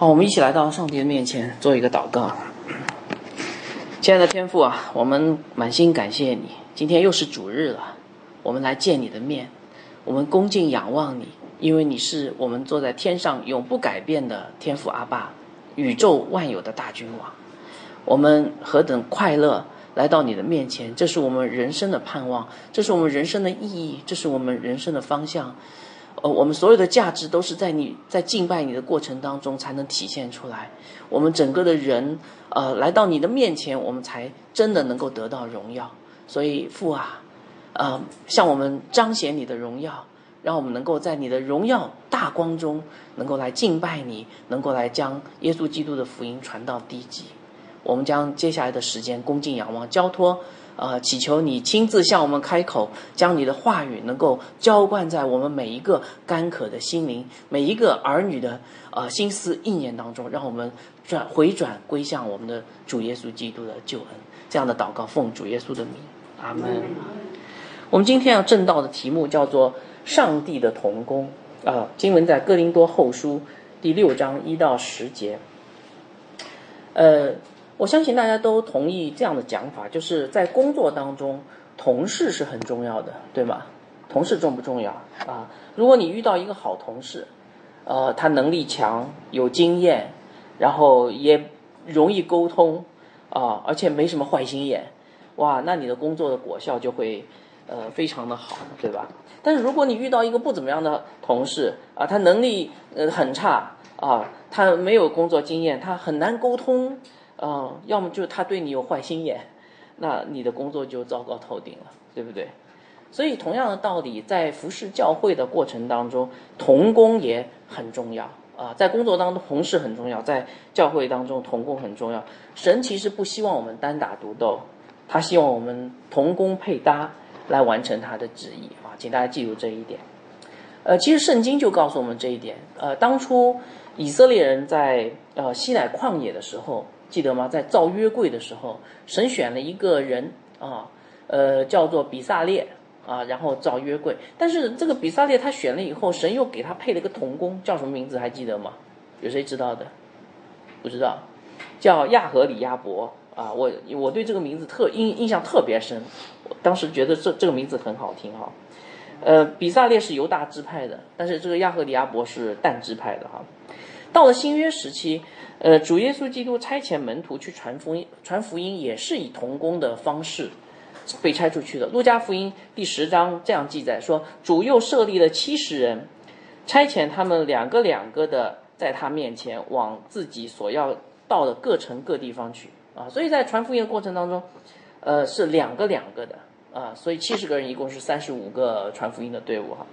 好，我们一起来到上帝的面前做一个祷告。亲爱的天父啊，我们满心感谢你，今天又是主日了，我们来见你的面，我们恭敬仰望你，因为你是我们坐在天上永不改变的天父阿爸，宇宙万有的大君王。我们何等快乐来到你的面前，这是我们人生的盼望，这是我们人生的意义，这是我们人生的方向。呃，我们所有的价值都是在你在敬拜你的过程当中才能体现出来。我们整个的人，呃，来到你的面前，我们才真的能够得到荣耀。所以父啊，呃，向我们彰显你的荣耀，让我们能够在你的荣耀大光中，能够来敬拜你，能够来将耶稣基督的福音传到地极。我们将接下来的时间恭敬仰望，交托。呃，祈求你亲自向我们开口，将你的话语能够浇灌在我们每一个干渴的心灵，每一个儿女的呃心思意念当中，让我们转回转归向我们的主耶稣基督的救恩。这样的祷告，奉主耶稣的名，阿门。我们今天要正道的题目叫做“上帝的童工”啊，经文在哥林多后书第六章一到十节，呃。我相信大家都同意这样的讲法，就是在工作当中，同事是很重要的，对吗？同事重不重要啊？如果你遇到一个好同事，呃，他能力强，有经验，然后也容易沟通啊，而且没什么坏心眼，哇，那你的工作的果效就会呃非常的好，对吧？但是如果你遇到一个不怎么样的同事啊，他能力呃很差啊，他没有工作经验，他很难沟通。嗯，要么就是他对你有坏心眼，那你的工作就糟糕透顶了，对不对？所以同样的道理，在服侍教会的过程当中，同工也很重要啊。在工作当中，同事很重要；在教会当中，同工很重要。神其实不希望我们单打独斗，他希望我们同工配搭来完成他的旨意啊。请大家记住这一点。呃，其实圣经就告诉我们这一点。呃，当初以色列人在呃西乃旷野的时候。记得吗？在造约柜的时候，神选了一个人啊，呃，叫做比萨列啊，然后造约柜。但是这个比萨列他选了以后，神又给他配了个童工，叫什么名字？还记得吗？有谁知道的？不知道，叫亚和里亚伯啊。我我对这个名字特印印象特别深，当时觉得这这个名字很好听哈。呃，比萨列是犹大支派的，但是这个亚和里亚伯是但支派的哈。到了新约时期。呃，主耶稣基督差遣门徒去传福音，传福音也是以童工的方式被差出去的。路加福音第十章这样记载说，主又设立了七十人，差遣他们两个两个的在他面前往自己所要到的各城各地方去啊。所以在传福音的过程当中，呃，是两个两个的啊，所以七十个人一共是三十五个传福音的队伍哈。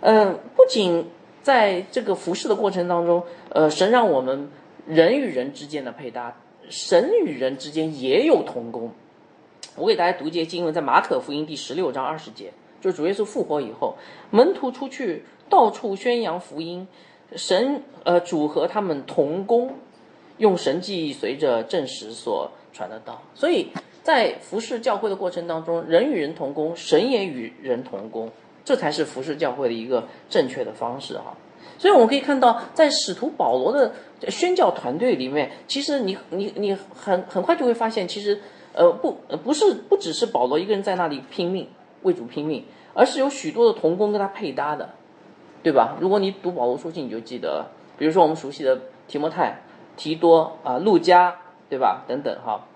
嗯，不仅在这个服侍的过程当中，呃，神让我们。人与人之间的配搭，神与人之间也有同工。我给大家读一节经文，在马可福音第十六章二十节，就是主耶稣复活以后，门徒出去到处宣扬福音，神呃主和他们同工，用神迹随着证实所传的道。所以在服侍教会的过程当中，人与人同工，神也与人同工，这才是服侍教会的一个正确的方式哈。所以我们可以看到，在使徒保罗的宣教团队里面，其实你你你很很快就会发现，其实呃不不是不只是保罗一个人在那里拼命为主拼命，而是有许多的同工跟他配搭的，对吧？如果你读保罗书信，你就记得，比如说我们熟悉的提摩太、提多啊、路加，对吧？等等哈。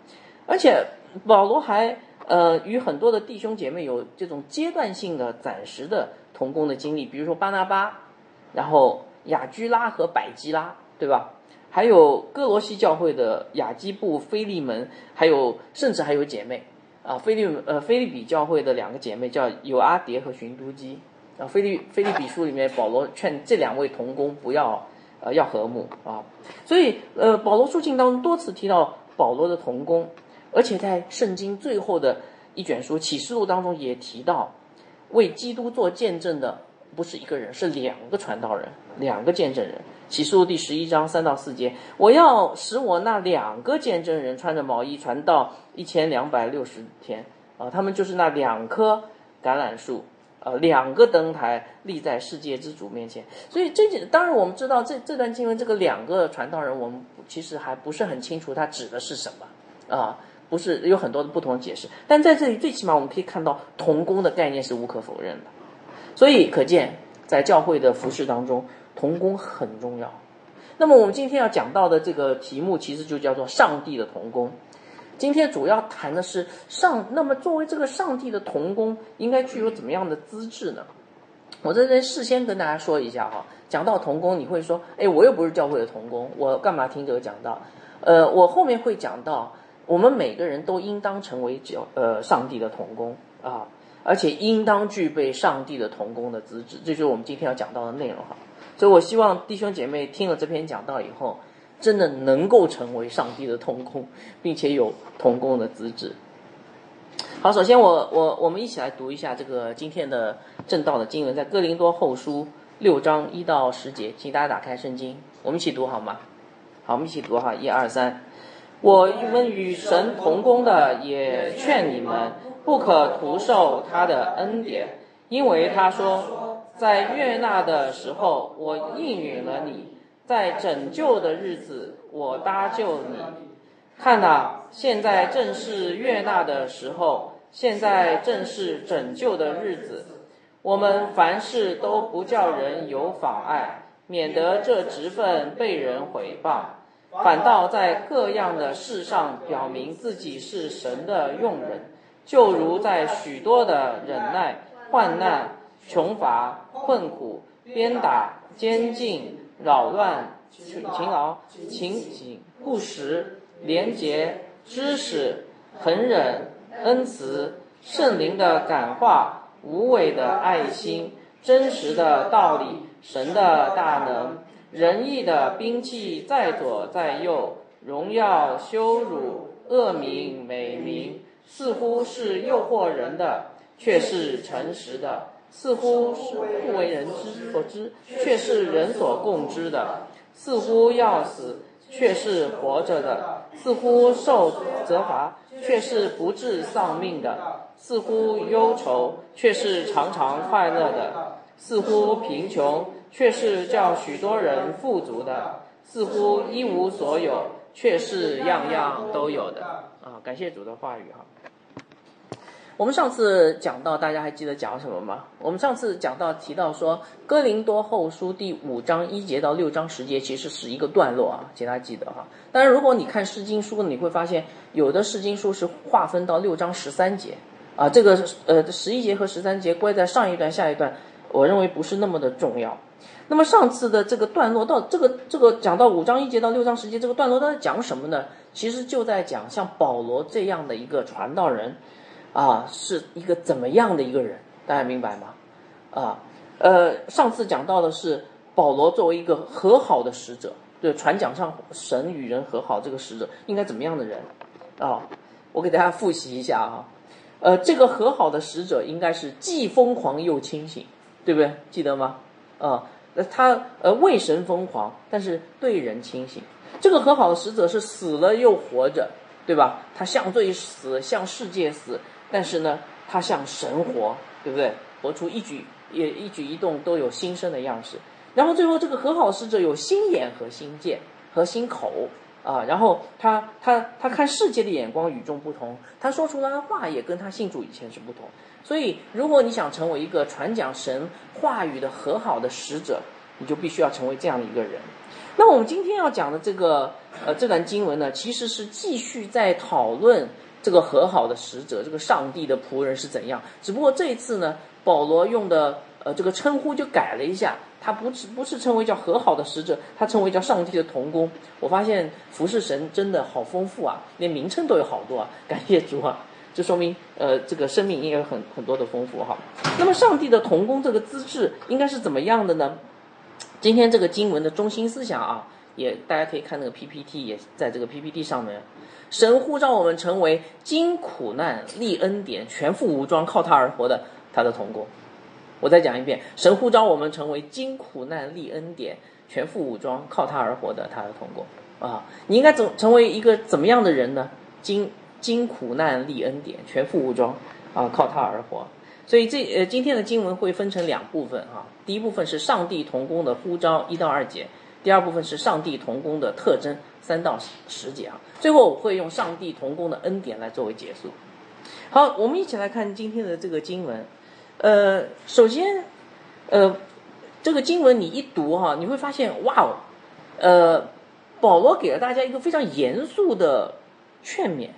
而且保罗还呃与很多的弟兄姐妹有这种阶段性的暂时的同工的经历，比如说巴拿巴。然后雅居拉和百基拉，对吧？还有哥罗西教会的雅基布、菲利门，还有甚至还有姐妹啊，菲利呃菲利比教会的两个姐妹叫有阿蝶和寻都基啊。菲利菲利比书里面，保罗劝这两位同工不要呃要和睦啊。所以呃保罗书信当中多次提到保罗的同工，而且在圣经最后的一卷书启示录当中也提到为基督做见证的。不是一个人，是两个传道人，两个见证人。启示录第十一章三到四节，我要使我那两个见证人穿着毛衣传道一千两百六十天啊，他们就是那两棵橄榄树呃，两个灯台立在世界之主面前。所以这当然我们知道这这段经文这个两个传道人，我们其实还不是很清楚他指的是什么啊，不是有很多的不同的解释。但在这里最起码我们可以看到童工的概念是无可否认的。所以可见在教会的服饰当中，童工很重要。那么我们今天要讲到的这个题目，其实就叫做上帝的童工。今天主要谈的是上，那么作为这个上帝的童工，应该具有怎么样的资质呢？我在这事先跟大家说一下哈，讲到童工，你会说，哎，我又不是教会的童工，我干嘛听这个讲道？呃，我后面会讲到，我们每个人都应当成为教呃上帝的童工啊，而且应当具备上帝的童工的资质，这就是我们今天要讲到的内容哈。所以我希望弟兄姐妹听了这篇讲道以后。真的能够成为上帝的童工，并且有童工的资质。好，首先我我我们一起来读一下这个今天的正道的经文，在哥林多后书六章一到十节，请大家打开圣经，我们一起读好吗？好，我们一起读哈，一二三。我们与神同工的也劝你们，不可徒受他的恩典，因为他说，在悦纳的时候，我应允了你。在拯救的日子，我搭救你。看呐，现在正是悦纳的时候，现在正是拯救的日子。我们凡事都不叫人有妨碍，免得这职分被人毁谤，反倒在各样的事上表明自己是神的用人。就如在许多的忍耐、患难、穷乏、困苦、鞭打、监禁。扰乱、勤劳、勤谨、不时、廉洁、知识、恒忍、恩慈、圣灵的感化、无畏的爱心、真实的道理、神的大能、仁义的兵器在左在右、荣耀、羞辱、恶名、美名，似乎是诱惑人的，却是诚实的。似乎是不为人知所知，却是人所共知的；似乎要死，却是活着的；似乎受责罚，却是不致丧命的；似乎忧愁，却是常常快乐的；似乎贫穷，却是叫许多人富足的；似乎一无所有，却是样样都有的。啊，感谢主的话语哈。我们上次讲到，大家还记得讲什么吗？我们上次讲到提到说，《哥林多后书》第五章一节到六章十节，其实是一个段落啊，请大家记得哈。当然，如果你看诗经书，你会发现有的诗经书是划分到六章十三节啊，这个呃十一节和十三节归在上一段下一段，我认为不是那么的重要。那么上次的这个段落到这个这个讲到五章一节到六章十节这个段落，它在讲什么呢？其实就在讲像保罗这样的一个传道人。啊，是一个怎么样的一个人？大家明白吗？啊，呃，上次讲到的是保罗作为一个和好的使者，对，传讲上神与人和好这个使者应该怎么样的人？啊，我给大家复习一下啊，呃，这个和好的使者应该是既疯狂又清醒，对不对？记得吗？啊，那他呃为神疯狂，但是对人清醒。这个和好的使者是死了又活着，对吧？他向罪死，向世界死。但是呢，他向神活，对不对？活出一举也一举一动都有新生的样式。然后最后这个和好使者有心眼和心见和心口啊。然后他他他看世界的眼光与众不同，他说出来的话也跟他信主以前是不同。所以如果你想成为一个传讲神话语的和好的使者，你就必须要成为这样的一个人。那我们今天要讲的这个呃这段经文呢，其实是继续在讨论。这个和好的使者，这个上帝的仆人是怎样？只不过这一次呢，保罗用的呃这个称呼就改了一下，他不是不是称为叫和好的使者，他称为叫上帝的童工。我发现服侍神真的好丰富啊，连名称都有好多啊，感谢主啊！这说明呃这个生命也有很很多的丰富哈。那么上帝的童工这个资质应该是怎么样的呢？今天这个经文的中心思想啊，也大家可以看那个 PPT，也在这个 PPT 上面。神呼召我们成为经苦难、立恩典、全副武装、靠他而活的他的童工。我再讲一遍，神呼召我们成为经苦难、立恩典、全副武装、靠他而活的他的同工。啊，你应该怎成为一个怎么样的人呢？经经苦难、立恩典、全副武装，啊，靠他而活。所以这呃今天的经文会分成两部分啊，第一部分是上帝同工的呼召一到二节，第二部分是上帝同工的特征三到十节啊。最后我会用上帝同工的恩典来作为结束。好，我们一起来看今天的这个经文。呃，首先，呃，这个经文你一读哈，你会发现哇哦，呃，保罗给了大家一个非常严肃的劝勉。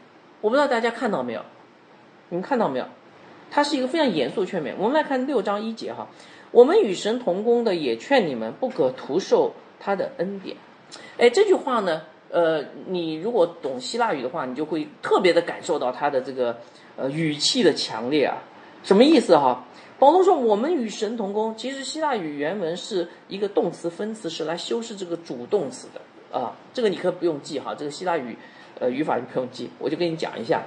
我不知道大家看到没有？你们看到没有？它是一个非常严肃的劝勉。我们来看六章一节哈，我们与神同工的也劝你们不可徒受他的恩典。哎，这句话呢，呃，你如果懂希腊语的话，你就会特别的感受到他的这个呃语气的强烈啊。什么意思哈？保罗说我们与神同工，其实希腊语原文是一个动词分词，是来修饰这个主动词的啊。这个你可不用记哈，这个希腊语呃语法就不用记，我就跟你讲一下。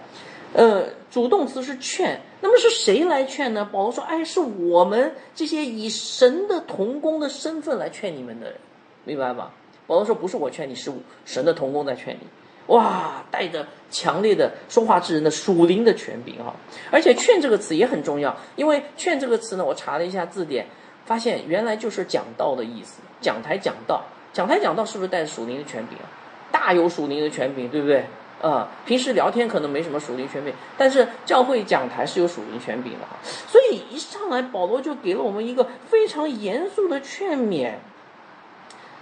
呃，主动词是劝，那么是谁来劝呢？保罗说：“哎，是我们这些以神的同工的身份来劝你们的人，明白吗？”保罗说：“不是我劝你，是神的同工在劝你。”哇，带着强烈的说话之人的属灵的权柄啊！而且“劝”这个词也很重要，因为“劝”这个词呢，我查了一下字典，发现原来就是讲道的意思。讲台讲道，讲台讲道是不是带着属灵的权柄啊？大有属灵的权柄，对不对？啊，平时聊天可能没什么属灵权柄，但是教会讲台是有属灵权柄的哈。所以一上来保罗就给了我们一个非常严肃的劝勉，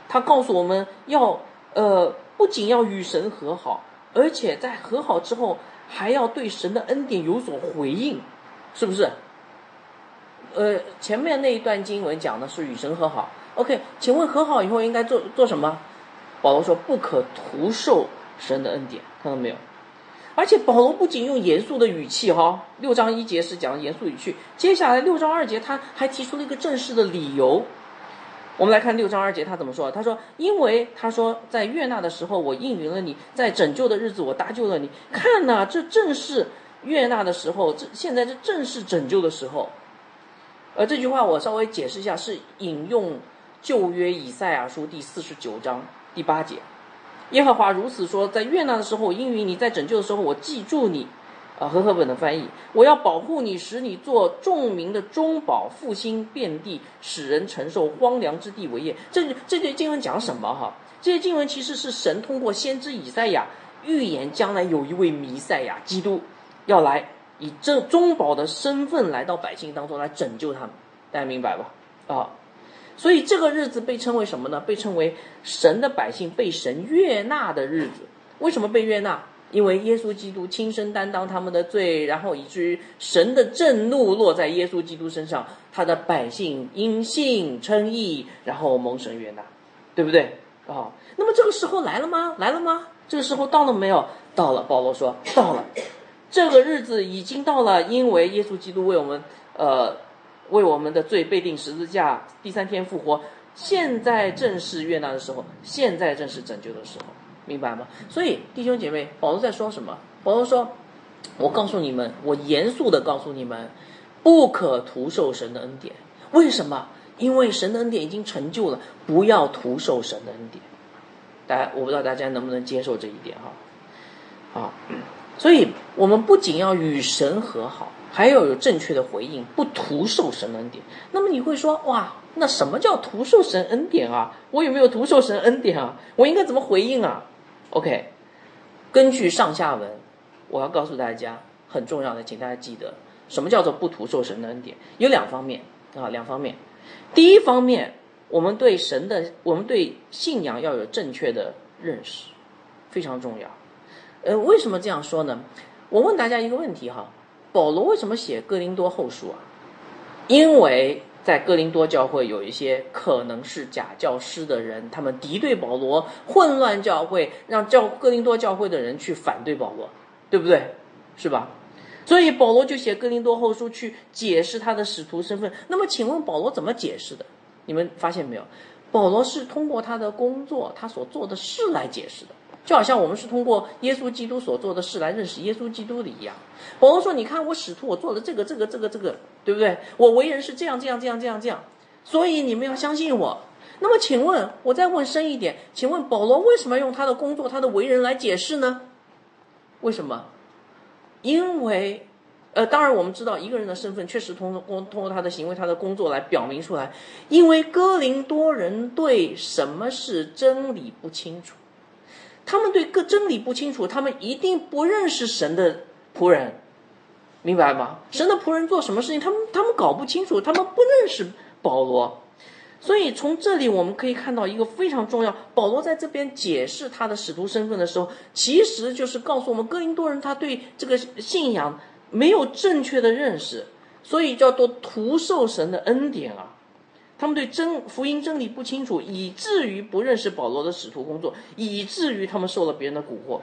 他告诉我们要呃不仅要与神和好，而且在和好之后还要对神的恩典有所回应，是不是？呃，前面那一段经文讲的是与神和好，OK，请问和好以后应该做做什么？保罗说不可徒受。神的恩典，看到没有？而且保罗不仅用严肃的语气，哈，六章一节是讲严肃语气，接下来六章二节他还提出了一个正式的理由。我们来看六章二节他怎么说？他说：“因为他说在悦纳的时候，我应允了你；在拯救的日子，我搭救了你。看呐，这正是悦纳的时候，这现在这正是拯救的时候。”呃，这句话我稍微解释一下，是引用旧约以赛亚书第四十九章第八节。耶和华如此说：在悦纳的时候，我应允你；在拯救的时候，我记住你。啊，和合本的翻译，我要保护你，使你做众民的中保，复兴遍地，使人承受荒凉之地为业。这这些经文讲什么？哈，这些经文其实是神通过先知以赛亚预言，将来有一位弥赛亚基督要来，以这中保的身份来到百姓当中来拯救他们。大家明白吧？啊。所以这个日子被称为什么呢？被称为神的百姓被神悦纳的日子。为什么被悦纳？因为耶稣基督亲身担当他们的罪，然后以至于神的震怒落在耶稣基督身上，他的百姓因信称义，然后蒙神悦纳，对不对？啊，那么这个时候来了吗？来了吗？这个时候到了没有？到了。保罗说到了，这个日子已经到了，因为耶稣基督为我们，呃。为我们的罪被钉十字架，第三天复活，现在正是悦纳的时候，现在正是拯救的时候，明白吗？所以弟兄姐妹，保罗在说什么？保罗说：“我告诉你们，我严肃的告诉你们，不可徒受神的恩典。为什么？因为神的恩典已经成就了，不要徒受神的恩典。大家，我不知道大家能不能接受这一点哈？啊，所以我们不仅要与神和好。”还要有正确的回应，不徒受神恩典。那么你会说，哇，那什么叫徒受神恩典啊？我有没有徒受神恩典啊？我应该怎么回应啊？OK，根据上下文，我要告诉大家很重要的，请大家记得，什么叫做不徒受神的恩典？有两方面啊，两方面。第一方面，我们对神的，我们对信仰要有正确的认识，非常重要。呃，为什么这样说呢？我问大家一个问题哈。保罗为什么写哥林多后书啊？因为在哥林多教会有一些可能是假教师的人，他们敌对保罗，混乱教会，让教哥林多教会的人去反对保罗，对不对？是吧？所以保罗就写哥林多后书去解释他的使徒身份。那么，请问保罗怎么解释的？你们发现没有？保罗是通过他的工作，他所做的事来解释的。就好像我们是通过耶稣基督所做的事来认识耶稣基督的一样。保罗说：“你看我使徒，我做了这个、这个、这个、这个，对不对？我为人是这样、这样、这样、这样、这样，所以你们要相信我。那么，请问，我再问深一点，请问保罗为什么用他的工作、他的为人来解释呢？为什么？因为呃，当然我们知道一个人的身份确实通过通过他的行为、他的工作来表明出来，因为哥林多人对什么是真理不清楚，他们对个真理不清楚，他们一定不认识神的仆人，明白吗？神的仆人做什么事情，他们他们搞不清楚，他们不认识保罗。所以从这里我们可以看到一个非常重要，保罗在这边解释他的使徒身份的时候，其实就是告诉我们哥林多人他对这个信仰没有正确的认识，所以叫做徒受神的恩典啊。他们对真福音真理不清楚，以至于不认识保罗的使徒工作，以至于他们受了别人的蛊惑，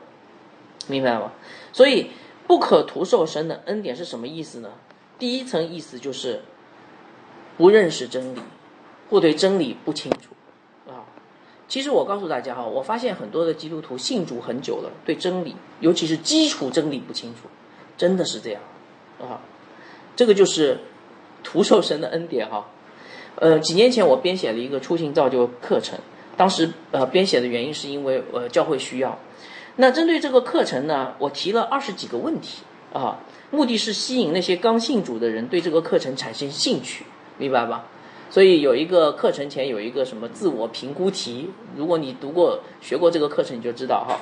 明白吗？所以不可徒受神的恩典是什么意思呢？第一层意思就是不认识真理。或对真理不清楚，啊，其实我告诉大家哈，我发现很多的基督徒信主很久了，对真理，尤其是基础真理不清楚，真的是这样，啊，这个就是徒受神的恩典哈。呃，几年前我编写了一个出行造就课程，当时呃编写的原因是因为呃教会需要。那针对这个课程呢，我提了二十几个问题啊，目的是吸引那些刚信主的人对这个课程产生兴趣，明白吧？所以有一个课程前有一个什么自我评估题，如果你读过学过这个课程，你就知道哈。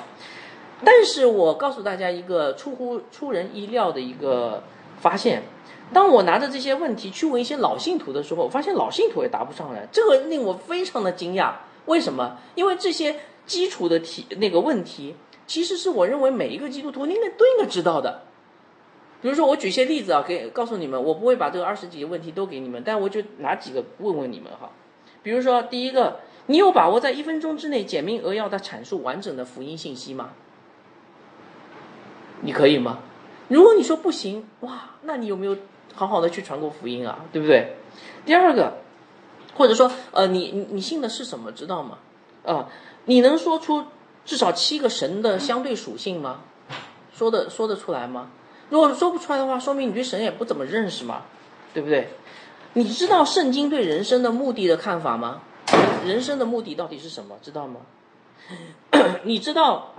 但是我告诉大家一个出乎出人意料的一个发现，当我拿着这些问题去问一些老信徒的时候，我发现老信徒也答不上来，这个令我非常的惊讶。为什么？因为这些基础的题那个问题，其实是我认为每一个基督徒应该都应该知道的。比如说，我举些例子啊，给告诉你们，我不会把这个二十几个问题都给你们，但我就拿几个问问你们哈。比如说，第一个，你有把握在一分钟之内简明扼要的阐述完整的福音信息吗？你可以吗？如果你说不行，哇，那你有没有好好的去传过福音啊？对不对？第二个，或者说，呃，你你信的是什么？知道吗？啊，你能说出至少七个神的相对属性吗？说的说得出来吗？如果说不出来的话，说明你对神也不怎么认识嘛，对不对？你知道圣经对人生的目的的看法吗？人生的目的到底是什么？知道吗？你知道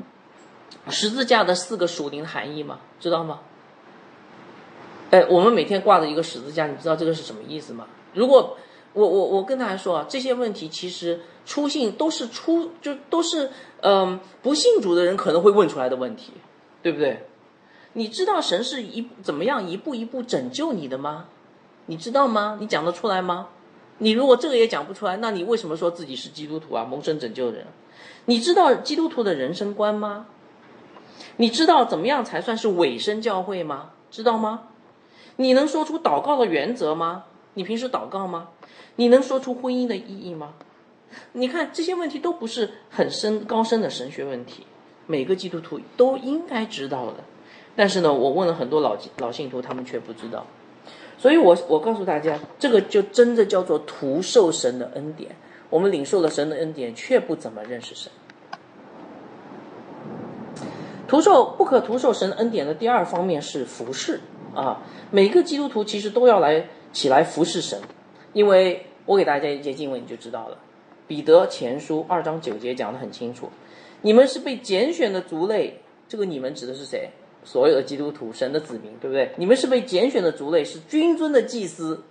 十字架的四个属灵含义吗？知道吗？哎，我们每天挂着一个十字架，你知道这个是什么意思吗？如果我我我跟大家说啊，这些问题其实出信都是出就都是嗯不信主的人可能会问出来的问题，对不对？你知道神是一怎么样一步一步拯救你的吗？你知道吗？你讲得出来吗？你如果这个也讲不出来，那你为什么说自己是基督徒啊？蒙神拯救人？你知道基督徒的人生观吗？你知道怎么样才算是尾声教会吗？知道吗？你能说出祷告的原则吗？你平时祷告吗？你能说出婚姻的意义吗？你看这些问题都不是很深高深的神学问题，每个基督徒都应该知道的。但是呢，我问了很多老老信徒，他们却不知道，所以我我告诉大家，这个就真的叫做徒受神的恩典。我们领受了神的恩典，却不怎么认识神。徒受不可徒受神恩典的第二方面是服侍啊，每个基督徒其实都要来起来服侍神，因为我给大家一节经文你就知道了，彼得前书二章九节讲的很清楚，你们是被拣选的族类，这个你们指的是谁？所有的基督徒，神的子民，对不对？你们是被拣选的族类，是君尊的祭司，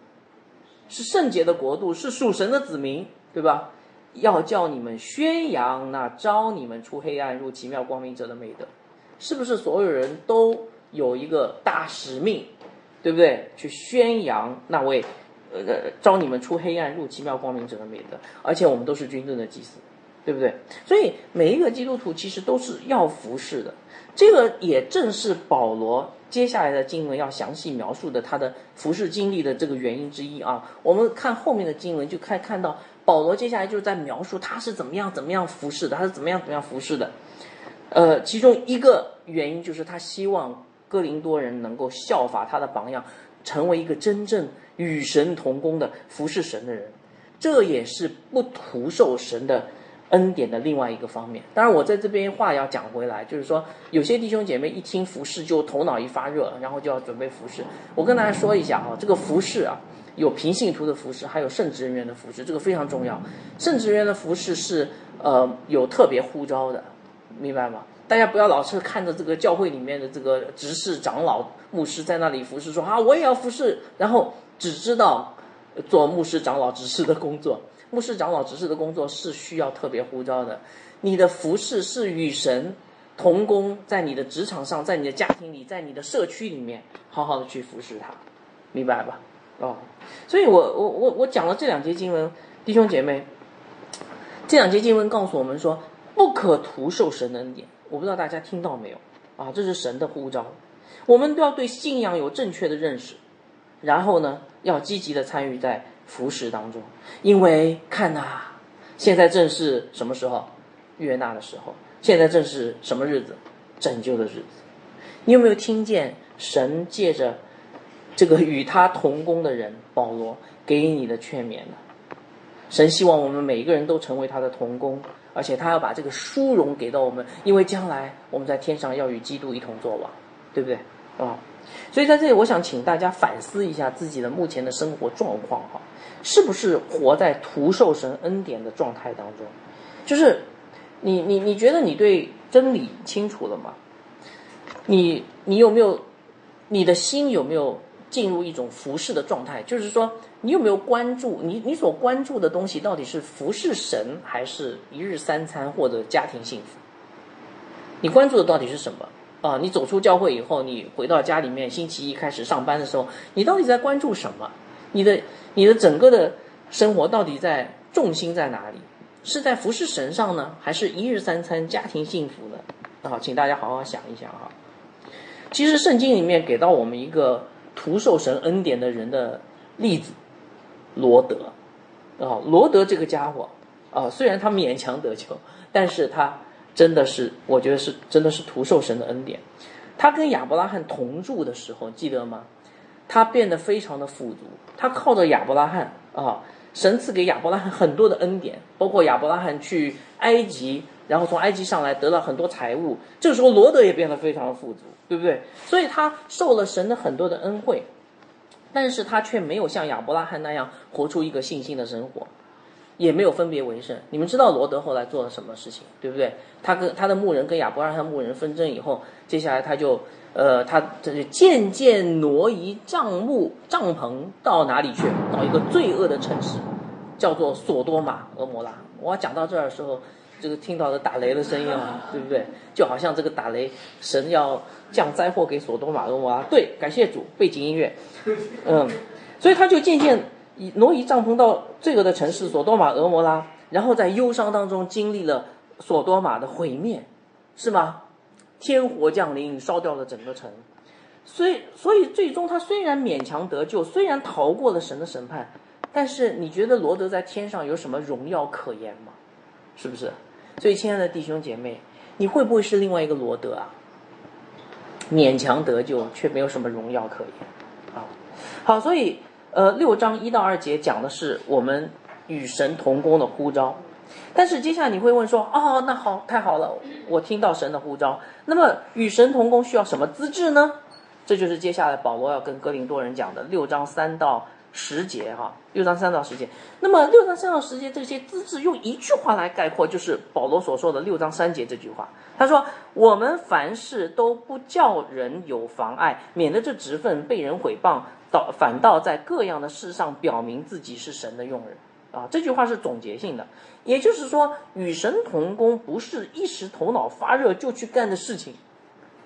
是圣洁的国度，是属神的子民，对吧？要叫你们宣扬那招你们出黑暗入奇妙光明者的美德，是不是？所有人都有一个大使命，对不对？去宣扬那位呃招你们出黑暗入奇妙光明者的美德，而且我们都是军队的祭司，对不对？所以每一个基督徒其实都是要服侍的。这个也正是保罗接下来的经文要详细描述的他的服侍经历的这个原因之一啊。我们看后面的经文，就看看到保罗接下来就是在描述他是怎么样怎么样服侍的，他是怎么样怎么样服侍的。呃，其中一个原因就是他希望哥林多人能够效法他的榜样，成为一个真正与神同工的服侍神的人。这也是不徒受神的。恩典的另外一个方面，当然我在这边话要讲回来，就是说有些弟兄姐妹一听服饰就头脑一发热，然后就要准备服饰。我跟大家说一下哈，这个服饰啊，有平信徒的服饰，还有圣职人员的服饰，这个非常重要。圣职人员的服饰是呃有特别呼召的，明白吗？大家不要老是看着这个教会里面的这个执事长老牧师在那里服侍，说啊我也要服侍，然后只知道做牧师长老执事的工作。牧师长老执事的工作是需要特别呼召的，你的服侍是与神同工，在你的职场上，在你的家庭里，在你的社区里面，好好的去服侍他，明白吧？哦，所以我我我我讲了这两节经文，弟兄姐妹，这两节经文告诉我们说，不可徒受神恩典。我不知道大家听到没有啊？这是神的呼召，我们都要对信仰有正确的认识，然后呢，要积极的参与在。服食当中，因为看呐，现在正是什么时候？约纳的时候。现在正是什么日子？拯救的日子。你有没有听见神借着这个与他同工的人保罗给你的劝勉呢？神希望我们每一个人都成为他的同工，而且他要把这个殊荣给到我们，因为将来我们在天上要与基督一同作王，对不对？啊，所以在这里，我想请大家反思一下自己的目前的生活状况，哈。是不是活在徒受神恩典的状态当中？就是你你你觉得你对真理清楚了吗？你你有没有你的心有没有进入一种服侍的状态？就是说你有没有关注你你所关注的东西到底是服侍神还是一日三餐或者家庭幸福？你关注的到底是什么啊？你走出教会以后，你回到家里面，星期一开始上班的时候，你到底在关注什么？你的你的整个的生活到底在重心在哪里？是在服侍神上呢，还是一日三餐家庭幸福呢？啊，请大家好好想一想哈。其实圣经里面给到我们一个徒受神恩典的人的例子，罗德啊，罗德这个家伙啊，虽然他勉强得救，但是他真的是，我觉得是真的是徒受神的恩典。他跟亚伯拉罕同住的时候，记得吗？他变得非常的富足，他靠着亚伯拉罕啊，神赐给亚伯拉罕很多的恩典，包括亚伯拉罕去埃及，然后从埃及上来得到很多财物。这时候罗德也变得非常的富足，对不对？所以他受了神的很多的恩惠，但是他却没有像亚伯拉罕那样活出一个信心的生活，也没有分别为圣。你们知道罗德后来做了什么事情，对不对？他跟他的牧人跟亚伯拉罕牧人纷争以后，接下来他就。呃，他这就渐渐挪移帐幕帐篷到哪里去？到一个罪恶的城市，叫做索多玛俄摩拉。我讲到这儿的时候，这个听到的打雷的声音啊，对不对？就好像这个打雷，神要降灾祸给索多玛俄摩拉。对，感谢主，背景音乐。嗯，所以他就渐渐挪移帐篷到罪恶的城市索多玛俄摩拉，然后在忧伤当中经历了索多玛的毁灭，是吗？天火降临，烧掉了整个城，所以，所以最终他虽然勉强得救，虽然逃过了神的审判，但是你觉得罗德在天上有什么荣耀可言吗？是不是？所以，亲爱的弟兄姐妹，你会不会是另外一个罗德啊？勉强得救，却没有什么荣耀可言啊！好，所以，呃，六章一到二节讲的是我们与神同工的呼召。但是接下来你会问说：哦，那好，太好了，我听到神的呼召。那么与神同工需要什么资质呢？这就是接下来保罗要跟哥林多人讲的六章三到十节哈，六章三到十节。那么六章三到十节这些资质用一句话来概括，就是保罗所说的六章三节这句话。他说：我们凡事都不叫人有妨碍，免得这职分被人毁谤，倒反倒在各样的事上表明自己是神的用人。啊，这句话是总结性的，也就是说，与神同工不是一时头脑发热就去干的事情。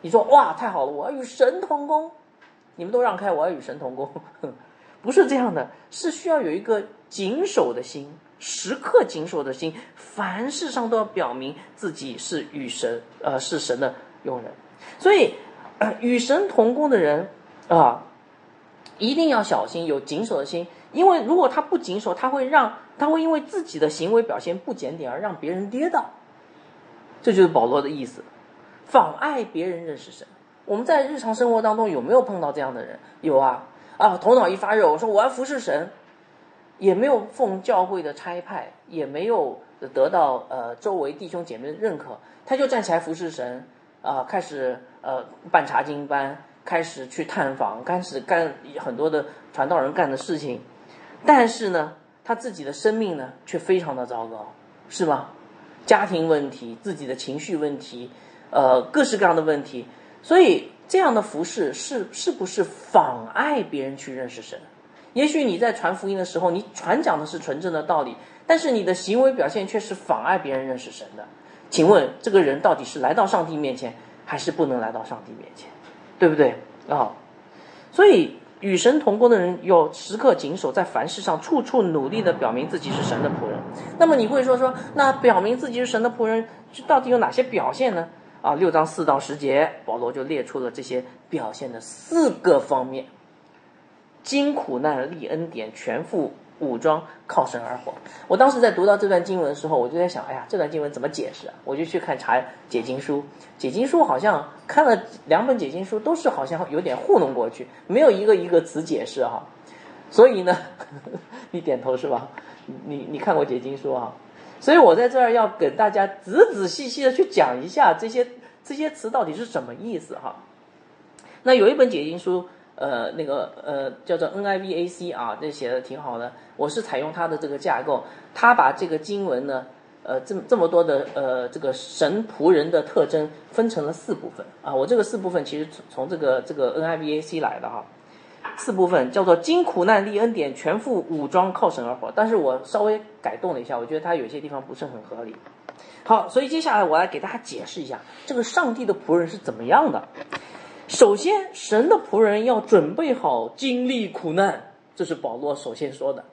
你说哇，太好了，我要与神同工，你们都让开，我要与神同工，不是这样的，是需要有一个谨守的心，时刻谨守的心，凡事上都要表明自己是与神，呃，是神的用人。所以，与神同工的人啊，一定要小心，有谨守的心。因为如果他不谨守，他会让他会因为自己的行为表现不检点而让别人跌倒，这就是保罗的意思，妨碍别人认识神。我们在日常生活当中有没有碰到这样的人？有啊，啊，头脑一发热，我说我要服侍神，也没有奉教会的差派，也没有得到呃周围弟兄姐妹的认可，他就站起来服侍神，啊，开始呃办查经班，开始去探访，开始干很多的传道人干的事情。但是呢，他自己的生命呢却非常的糟糕，是吧？家庭问题、自己的情绪问题，呃，各式各样的问题。所以这样的服饰是是不是妨碍别人去认识神？也许你在传福音的时候，你传讲的是纯正的道理，但是你的行为表现却是妨碍别人认识神的。请问这个人到底是来到上帝面前，还是不能来到上帝面前？对不对啊？所以与神同工的人要时刻谨守，在凡事上处处努力的表明自己是神的仆人。那么你会说说，那表明自己是神的仆人，到底有哪些表现呢？啊，六章四到十节，保罗就列出了这些表现的四个方面：经苦难立恩典，全副武装，靠神而活。我当时在读到这段经文的时候，我就在想，哎呀，这段经文怎么解释啊？我就去看查解经书，解经书好像看了两本解经书，都是好像有点糊弄过去，没有一个一个词解释哈。所以呢，你点头是吧？你你看过解经书啊？所以我在这儿要给大家仔仔细细的去讲一下这些这些词到底是什么意思哈。那有一本解经书，呃，那个呃叫做 NIVAC 啊，这写的挺好的。我是采用它的这个架构，它把这个经文呢，呃，这么这么多的呃这个神仆人的特征分成了四部分啊。我这个四部分其实从从这个这个 NIVAC 来的哈。四部分叫做经苦难立恩典，全副武装靠神而活。但是我稍微改动了一下，我觉得它有些地方不是很合理。好，所以接下来我来给大家解释一下这个上帝的仆人是怎么样的。首先，神的仆人要准备好经历苦难，这是保罗首先说的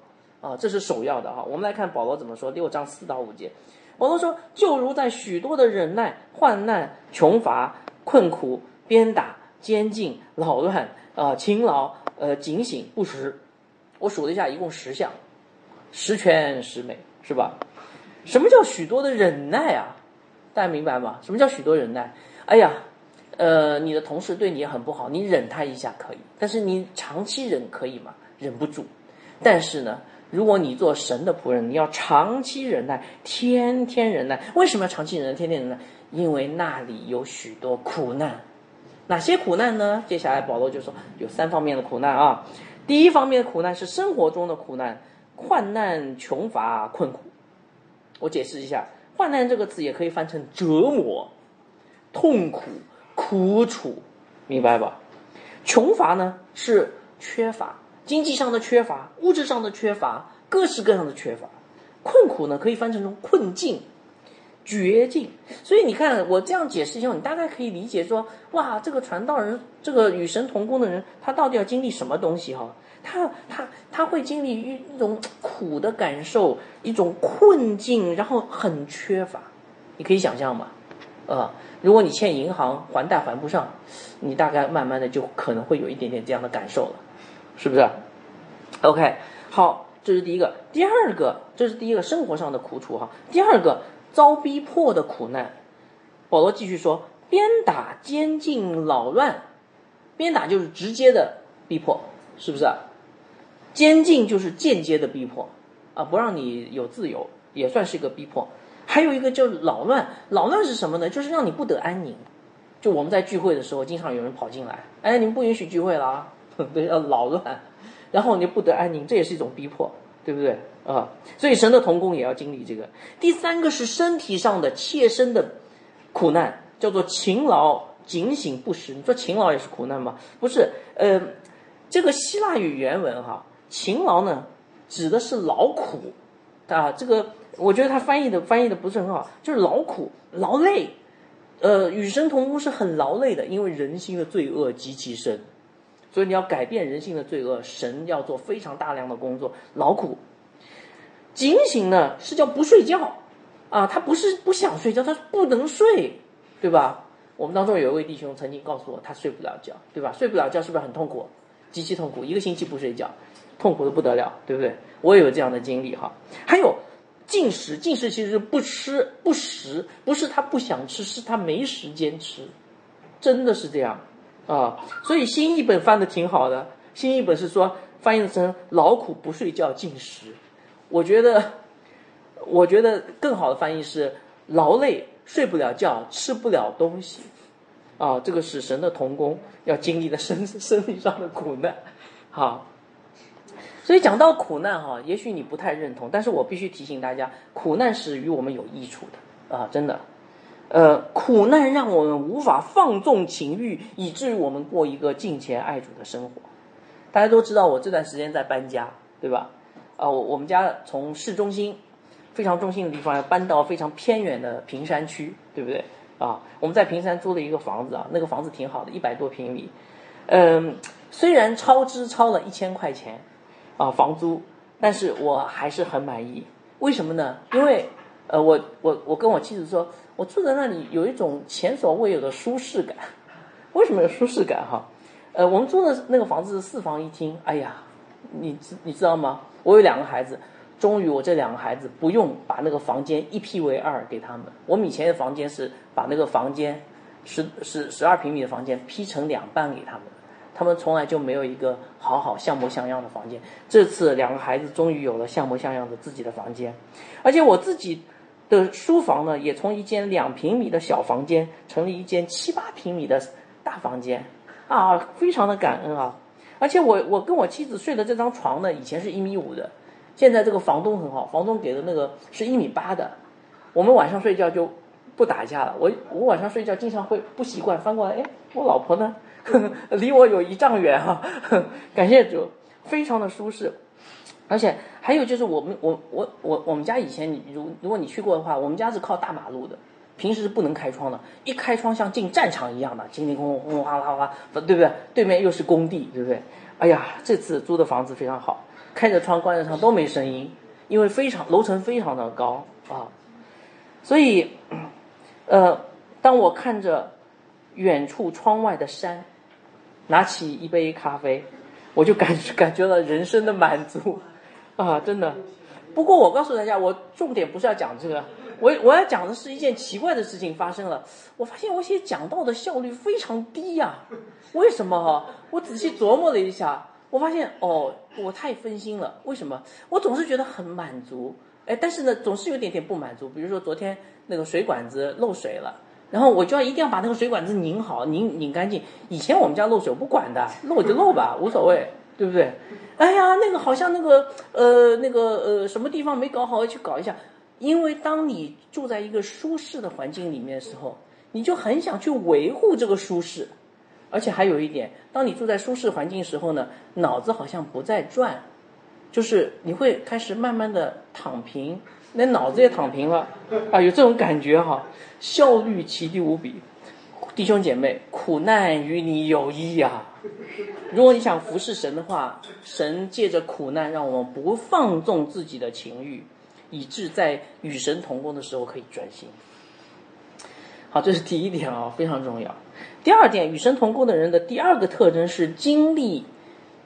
啊，这是首要的啊。我们来看保罗怎么说，六章四到五节，保罗说：“就如在许多的忍耐、患难、穷乏、困苦、鞭打、监禁、扰乱啊、勤劳。”呃，警醒不实，我数了一下，一共十项，十全十美，是吧？什么叫许多的忍耐啊？大家明白吗？什么叫许多忍耐？哎呀，呃，你的同事对你很不好，你忍他一下可以，但是你长期忍可以吗？忍不住。但是呢，如果你做神的仆人，你要长期忍耐，天天忍耐。为什么要长期忍耐，天天忍耐？因为那里有许多苦难。哪些苦难呢？接下来保罗就说有三方面的苦难啊。第一方面的苦难是生活中的苦难，患难、穷乏、困苦。我解释一下，患难这个词也可以翻成折磨、痛苦、苦楚，明白吧？穷乏呢是缺乏，经济上的缺乏，物质上的缺乏，各式各样的缺乏。困苦呢可以翻成成困境。绝境，所以你看我这样解释以后，你大概可以理解说，哇，这个传道人，这个与神同工的人，他到底要经历什么东西哈？他他他会经历一一种苦的感受，一种困境，然后很缺乏，你可以想象吗？呃，如果你欠银行还贷还不上，你大概慢慢的就可能会有一点点这样的感受了，是不是？OK，好，这是第一个，第二个，这是第一个生活上的苦楚哈，第二个。遭逼迫的苦难，保罗继续说：鞭打、监禁、扰乱。鞭打就是直接的逼迫，是不是？监禁就是间接的逼迫，啊，不让你有自由，也算是一个逼迫。还有一个叫扰乱，扰乱是什么呢？就是让你不得安宁。就我们在聚会的时候，经常有人跑进来，哎，你们不允许聚会了啊，对，要扰乱，然后你不得安宁，这也是一种逼迫。对不对啊？所以神的童工也要经历这个。第三个是身体上的切身的苦难，叫做勤劳、警醒不时。你说勤劳也是苦难吗？不是，呃，这个希腊语原文哈，勤劳呢指的是劳苦啊。这个我觉得他翻译的翻译的不是很好，就是劳苦、劳累。呃，与神同工是很劳累的，因为人心的罪恶极其深。所以你要改变人性的罪恶，神要做非常大量的工作，劳苦。警醒呢是叫不睡觉，啊，他不是不想睡觉，他不能睡，对吧？我们当中有一位弟兄曾经告诉我，他睡不了觉，对吧？睡不了觉是不是很痛苦？极其痛苦，一个星期不睡觉，痛苦的不得了，对不对？我也有这样的经历哈。还有进食，进食其实不吃不食，不是他不想吃，是他没时间吃，真的是这样。啊，所以新译本翻的挺好的。新译本是说翻译成“劳苦不睡觉进食”，我觉得，我觉得更好的翻译是“劳累睡不了觉吃不了东西”。啊，这个是神的童工要经历的身身体上的苦难。好，所以讲到苦难哈，也许你不太认同，但是我必须提醒大家，苦难是与我们有益处的啊，真的。呃，苦难让我们无法放纵情欲，以至于我们过一个敬虔爱主的生活。大家都知道，我这段时间在搬家，对吧？啊，我我们家从市中心非常中心的地方要搬到非常偏远的平山区，对不对？啊，我们在平山租了一个房子啊，那个房子挺好的，一百多平米。嗯，虽然超支超了一千块钱啊房租，但是我还是很满意。为什么呢？因为呃，我我我跟我妻子说，我住在那里有一种前所未有的舒适感。为什么有舒适感哈？呃，我们租的那个房子是四房一厅。哎呀，你知你知道吗？我有两个孩子，终于我这两个孩子不用把那个房间一劈为二给他们。我们以前的房间是把那个房间十十十二平米的房间劈成两半给他们，他们从来就没有一个好好像模像样的房间。这次两个孩子终于有了像模像样的自己的房间，而且我自己的书房呢，也从一间两平米的小房间成了一间七八平米的大房间。啊，非常的感恩啊！而且我我跟我妻子睡的这张床呢，以前是一米五的，现在这个房东很好，房东给的那个是一米八的，我们晚上睡觉就不打架了。我我晚上睡觉经常会不习惯翻过来，哎，我老婆呢？呵 呵离我有一丈远哈。感谢主，非常的舒适。而且还有就是我们我我我我们家以前你如如果你去过的话，我们家是靠大马路的。平时是不能开窗的，一开窗像进战场一样的，叮叮咣咣轰哗啦哗，对不对？对面又是工地，对不对？哎呀，这次租的房子非常好，开着窗关着窗都没声音，因为非常楼层非常的高啊，所以，呃，当我看着远处窗外的山，拿起一杯咖啡，我就感感觉了人生的满足啊，真的。不过我告诉大家，我重点不是要讲这个。我我要讲的是一件奇怪的事情发生了，我发现我写讲道的效率非常低呀，为什么哈？我仔细琢磨了一下，我发现哦，我太分心了。为什么？我总是觉得很满足，哎，但是呢，总是有点点不满足。比如说昨天那个水管子漏水了，然后我就要一定要把那个水管子拧好，拧拧干净。以前我们家漏水我不管的，漏就漏吧，无所谓，对不对？哎呀，那个好像那个呃那个呃什么地方没搞好，要去搞一下。因为当你住在一个舒适的环境里面的时候，你就很想去维护这个舒适，而且还有一点，当你住在舒适环境时候呢，脑子好像不再转，就是你会开始慢慢的躺平，那脑子也躺平了，啊，有这种感觉哈，效率奇低无比。弟兄姐妹，苦难与你有益呀。如果你想服侍神的话，神借着苦难让我们不放纵自己的情欲。以致在与神同工的时候可以专心。好，这是第一点啊，非常重要。第二点，与神同工的人的第二个特征是经历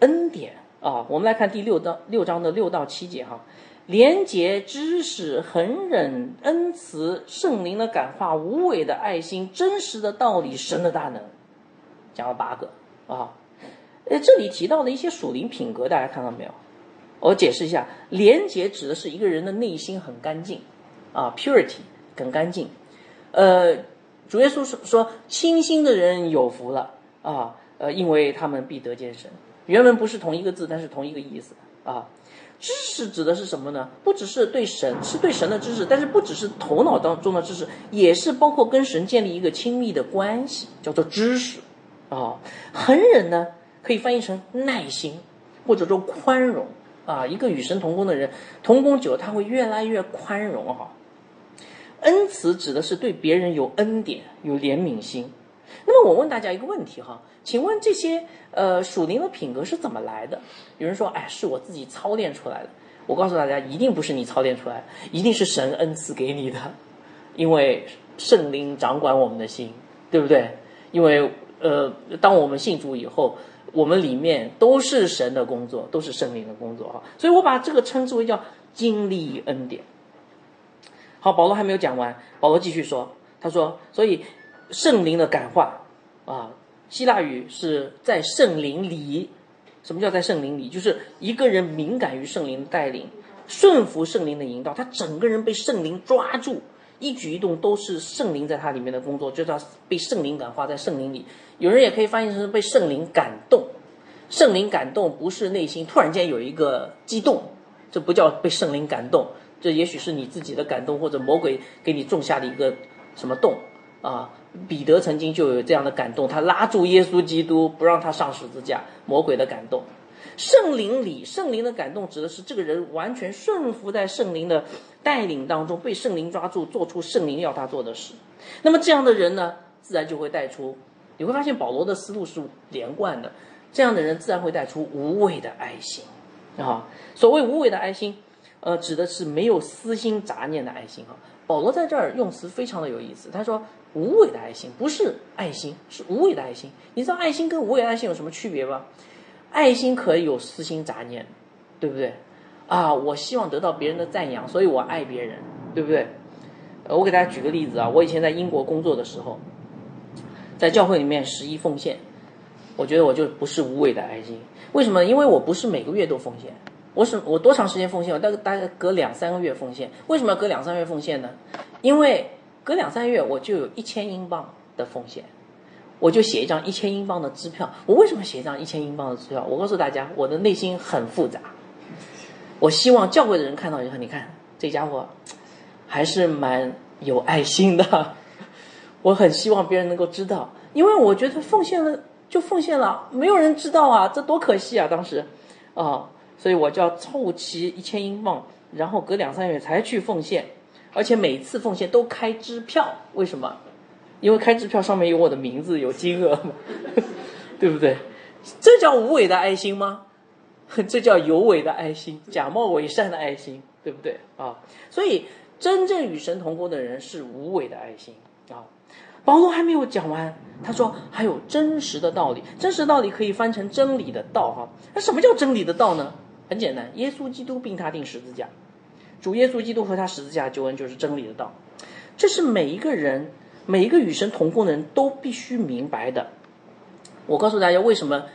恩典啊。我们来看第六章六章的六到七节哈，廉洁、知识、恒忍、恩慈、圣灵的感化、无伪的爱心、真实的道理、神的大能，讲了八个啊。呃，这里提到的一些属灵品格，大家看到没有？我解释一下，廉洁指的是一个人的内心很干净，啊，purity 很干净。呃，主耶稣说说，清心的人有福了，啊，呃，因为他们必得见神。原文不是同一个字，但是同一个意思啊。知识指的是什么呢？不只是对神，是对神的知识，但是不只是头脑当中的知识，也是包括跟神建立一个亲密的关系，叫做知识。啊，恒忍呢，可以翻译成耐心，或者说宽容。啊，一个与神同工的人，同工久，他会越来越宽容哈。恩慈指的是对别人有恩典、有怜悯心。那么我问大家一个问题哈，请问这些呃属灵的品格是怎么来的？有人说，哎，是我自己操练出来的。我告诉大家，一定不是你操练出来，一定是神恩赐给你的，因为圣灵掌管我们的心，对不对？因为呃，当我们信主以后。我们里面都是神的工作，都是圣灵的工作哈，所以我把这个称之为叫经历恩典。好，保罗还没有讲完，保罗继续说，他说，所以圣灵的感化啊，希腊语是在圣灵里。什么叫在圣灵里？就是一个人敏感于圣灵的带领，顺服圣灵的引导，他整个人被圣灵抓住。一举一动都是圣灵在他里面的工作，就叫被圣灵感化在圣灵里。有人也可以翻译成被圣灵感动。圣灵感动不是内心突然间有一个激动，这不叫被圣灵感动，这也许是你自己的感动或者魔鬼给你种下的一个什么洞啊，彼得曾经就有这样的感动，他拉住耶稣基督不让他上十字架，魔鬼的感动。圣灵里，圣灵的感动指的是这个人完全顺服在圣灵的带领当中，被圣灵抓住，做出圣灵要他做的事。那么这样的人呢，自然就会带出，你会发现保罗的思路是连贯的。这样的人自然会带出无畏的爱心啊。所谓无畏的爱心，呃，指的是没有私心杂念的爱心哈。保罗在这儿用词非常的有意思，他说无畏的爱心不是爱心，是无畏的爱心。你知道爱心跟无畏爱心有什么区别吗？爱心可以有私心杂念，对不对？啊，我希望得到别人的赞扬，所以我爱别人，对不对？我给大家举个例子啊，我以前在英国工作的时候，在教会里面十一奉献，我觉得我就不是无谓的爱心。为什么？因为我不是每个月都奉献，我是我多长时间奉献？我大概大概隔两三个月奉献。为什么要隔两三个月奉献呢？因为隔两三个月我就有一千英镑的奉献。我就写一张一千英镑的支票。我为什么写一张一千英镑的支票？我告诉大家，我的内心很复杂。我希望教会的人看到以后，你看这家伙还是蛮有爱心的。我很希望别人能够知道，因为我觉得奉献了就奉献了，没有人知道啊，这多可惜啊！当时啊，所以我就要凑齐一千英镑，然后隔两三月才去奉献，而且每次奉献都开支票。为什么？因为开支票上面有我的名字，有金额嘛，对不对？这叫无伪的爱心吗？这叫有伪的爱心，假冒伪善的爱心，对不对啊？所以真正与神同工的人是无伪的爱心啊。保罗还没有讲完，他说还有真实的道理，真实道理可以翻成真理的道哈。那什么叫真理的道呢？很简单，耶稣基督并他定十字架，主耶稣基督和他十字架救恩就是真理的道，这是每一个人。每一个与神同工的人都必须明白的。我告诉大家为什么，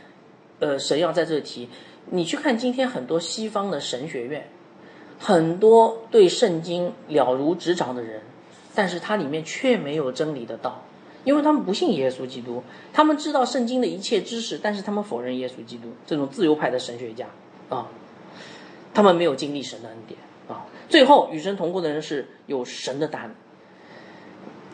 呃，神要在这提。你去看今天很多西方的神学院，很多对圣经了如指掌的人，但是它里面却没有真理的道，因为他们不信耶稣基督。他们知道圣经的一切知识，但是他们否认耶稣基督。这种自由派的神学家啊，他们没有经历神的恩典啊。最后与神同工的人是有神的大能。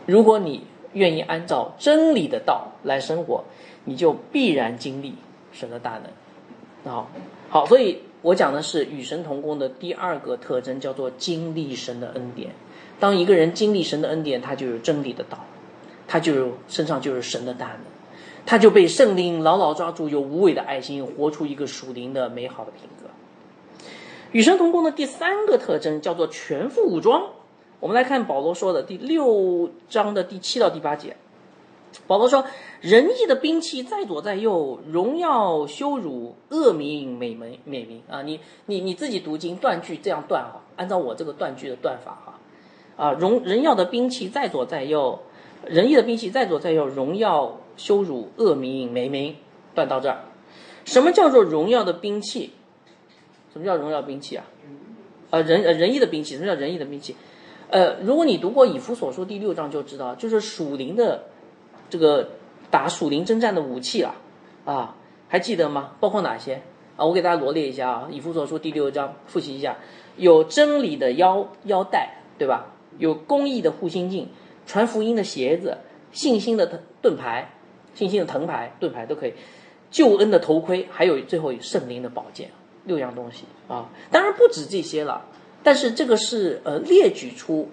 如果你愿意按照真理的道来生活，你就必然经历神的大能。好，好，所以我讲的是与神同工的第二个特征，叫做经历神的恩典。当一个人经历神的恩典，他就有真理的道，他就有身上就是神的大能，他就被圣灵牢牢抓住，有无畏的爱心，活出一个属灵的美好的品格。与神同工的第三个特征叫做全副武装。我们来看保罗说的第六章的第七到第八节。保罗说：“仁义的兵器在左在右，荣耀羞辱恶名美名美名啊！你你你自己读经断句这样断哈，按照我这个断句的断法哈啊，荣荣耀的兵器在左在右，仁义的兵器在左在右，荣耀羞辱恶名美名，断到这儿。什么叫做荣耀的兵器？什么叫荣耀兵器啊？啊，仁仁义的兵器，什么叫仁义的兵器？呃，如果你读过以弗所书第六章，就知道，就是属灵的这个打属灵征战的武器了，啊，还记得吗？包括哪些？啊，我给大家罗列一下啊，以弗所书第六章，复习一下，有真理的腰腰带，对吧？有公义的护心镜，传福音的鞋子，信心的盾盾牌，信心的藤牌盾牌都可以，救恩的头盔，还有最后圣灵的宝剑，六样东西啊，当然不止这些了。但是这个是呃列举出，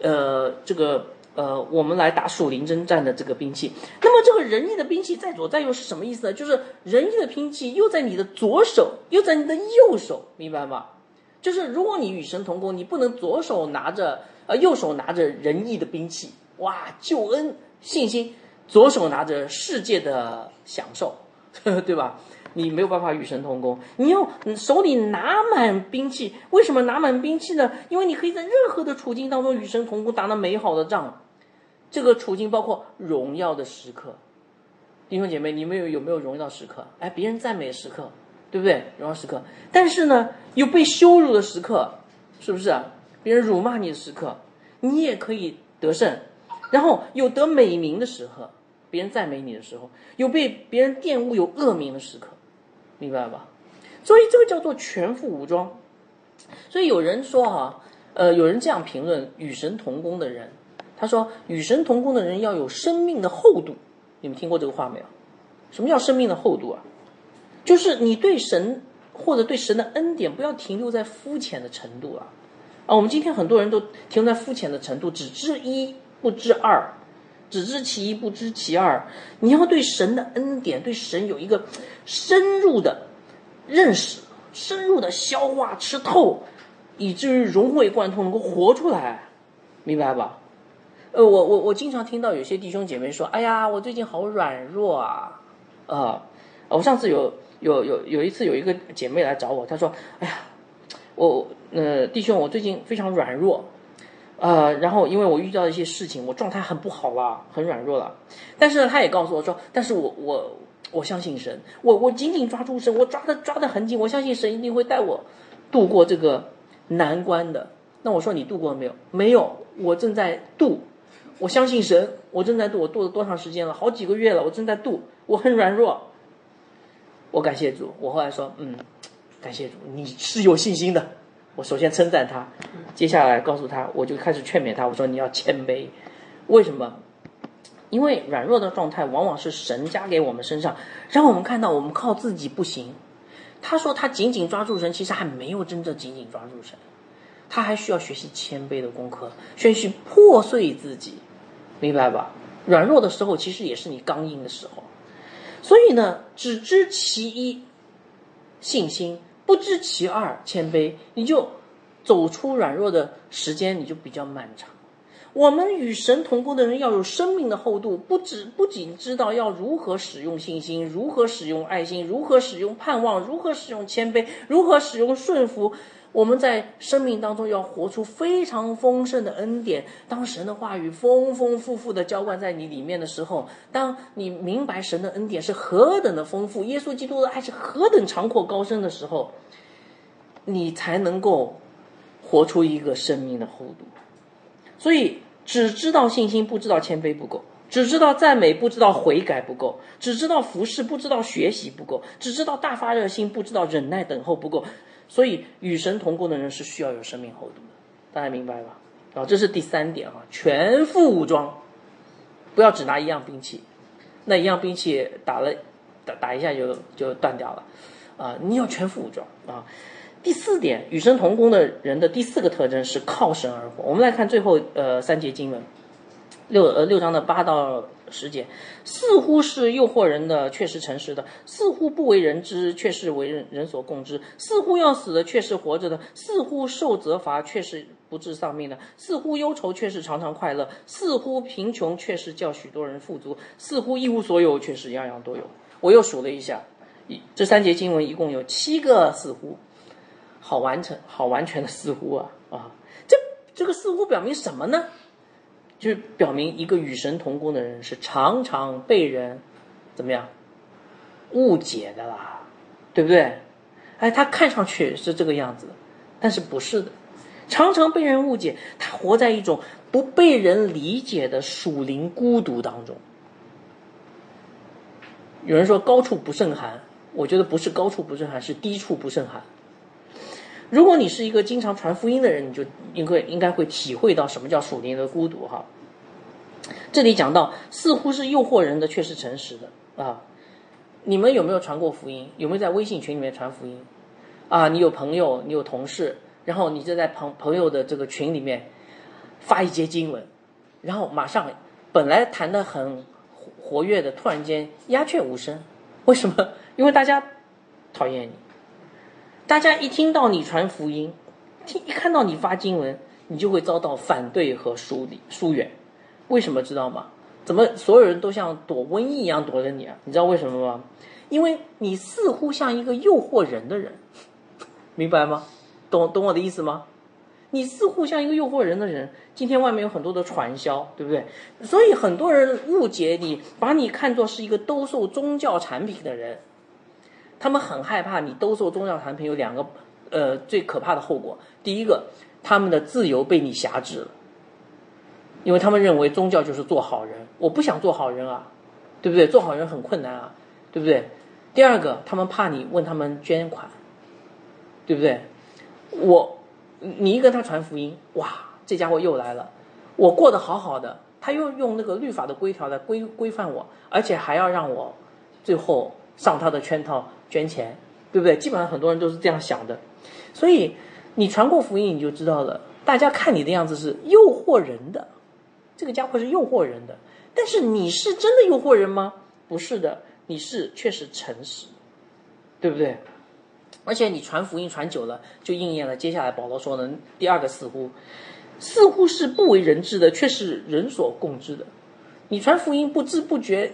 呃这个呃我们来打蜀林征战的这个兵器。那么这个仁义的兵器在左在右是什么意思呢？就是仁义的兵器又在你的左手，又在你的右手，明白吗？就是如果你与神同工，你不能左手拿着呃右手拿着仁义的兵器，哇，救恩信心，左手拿着世界的享受，对吧？你没有办法与神同工，你要手里拿满兵器。为什么拿满兵器呢？因为你可以在任何的处境当中与神同工，打那美好的仗。这个处境包括荣耀的时刻，弟兄姐妹，你们有有没有荣耀的时刻？哎，别人赞美时刻，对不对？荣耀时刻。但是呢，有被羞辱的时刻，是不是？别人辱骂你的时刻，你也可以得胜。然后有得美名的时候，别人赞美你的时候，有被别人玷污、有恶名的时刻。明白吧？所以这个叫做全副武装。所以有人说哈，呃，有人这样评论与神同工的人，他说与神同工的人要有生命的厚度。你们听过这个话没有？什么叫生命的厚度啊？就是你对神或者对神的恩典不要停留在肤浅的程度啊。啊，我们今天很多人都停留在肤浅的程度，只知一不知二，只知其一不知其二。你要对神的恩典，对神有一个深入的认识，深入的消化吃透，以至于融会贯通，能够活出来，明白吧？呃，我我我经常听到有些弟兄姐妹说：“哎呀，我最近好软弱啊！”啊，我上次有有有有一次有一个姐妹来找我，她说：“哎呀，我呃弟兄，我最近非常软弱，呃，然后因为我遇到一些事情，我状态很不好了，很软弱了。但是呢，她也告诉我说，但是我我我相信神，我我紧紧抓住神，我抓的抓的很紧，我相信神一定会带我度过这个难关的。那我说你度过了没有？没有，我正在度。”我相信神，我正在度，我度了多长时间了？好几个月了，我正在度，我很软弱。我感谢主，我后来说，嗯，感谢主，你是有信心的。我首先称赞他，接下来告诉他，我就开始劝勉他，我说你要谦卑。为什么？因为软弱的状态往往是神加给我们身上，让我们看到我们靠自己不行。他说他紧紧抓住神，其实还没有真正紧紧抓住神，他还需要学习谦卑的功课，学习破碎自己。明白吧？软弱的时候，其实也是你刚硬的时候。所以呢，只知其一，信心；不知其二，谦卑。你就走出软弱的时间，你就比较漫长。我们与神同工的人要有生命的厚度，不止不仅知道要如何使用信心，如何使用爱心，如何使用盼望，如何使用谦卑，如何使用顺服。我们在生命当中要活出非常丰盛的恩典。当神的话语丰丰富富的浇灌在你里面的时候，当你明白神的恩典是何等的丰富，耶稣基督的爱是何等长阔高深的时候，你才能够活出一个生命的厚度。所以，只知道信心不知道谦卑不够，只知道赞美不知道悔改不够，只知道服侍不知道学习不够，只知道大发热心不知道忍耐等候不够。所以，与神同工的人是需要有生命厚度的，大家明白吧？啊，这是第三点啊，全副武装，不要只拿一样兵器，那一样兵器打了打打一下就就断掉了，啊，你要全副武装啊。第四点，与神同工的人的第四个特征是靠神而活。我们来看最后呃三节经文，六呃六章的八到。十节，似乎是诱惑人的，却是诚实的；似乎不为人知，却是为人人所共知；似乎要死的，却是活着的；似乎受责罚，却是不治丧命的；似乎忧愁，却是常常快乐；似乎贫穷，却是叫许多人富足；似乎一无所有，却是样样都有。我又数了一下，一这三节经文一共有七个似乎，好完成，好完全的似乎啊啊！这这个似乎表明什么呢？就是表明一个与神同工的人是常常被人怎么样误解的啦，对不对？哎，他看上去是这个样子，但是不是的，常常被人误解。他活在一种不被人理解的属灵孤独当中。有人说高处不胜寒，我觉得不是高处不胜寒，是低处不胜寒。如果你是一个经常传福音的人，你就应该应该会体会到什么叫属灵的孤独哈。这里讲到，似乎是诱惑人的，却是诚实的啊。你们有没有传过福音？有没有在微信群里面传福音？啊，你有朋友，你有同事，然后你就在朋朋友的这个群里面发一节经文，然后马上本来谈的很活跃的，突然间鸦雀无声，为什么？因为大家讨厌你。大家一听到你传福音，听一看到你发经文，你就会遭到反对和疏离疏远。为什么知道吗？怎么所有人都像躲瘟疫一样躲着你啊？你知道为什么吗？因为你似乎像一个诱惑人的人，明白吗？懂懂我的意思吗？你似乎像一个诱惑人的人。今天外面有很多的传销，对不对？所以很多人误解你，把你看作是一个兜售宗教产品的人。他们很害怕你兜售宗教产品有两个，呃，最可怕的后果。第一个，他们的自由被你辖制了，因为他们认为宗教就是做好人。我不想做好人啊，对不对？做好人很困难啊，对不对？第二个，他们怕你问他们捐款，对不对？我，你一跟他传福音，哇，这家伙又来了，我过得好好的，他又用那个律法的规条来规规范我，而且还要让我最后上他的圈套捐钱，对不对？基本上很多人都是这样想的，所以你传过福音，你就知道了，大家看你的样子是诱惑人的，这个家伙是诱惑人的，但是你是真的诱惑人吗？不是的，你是确实诚实，对不对？而且你传福音传久了，就应验了接下来保罗说的第二个似乎，似乎是不为人知的，却是人所共知的。你传福音不知不觉，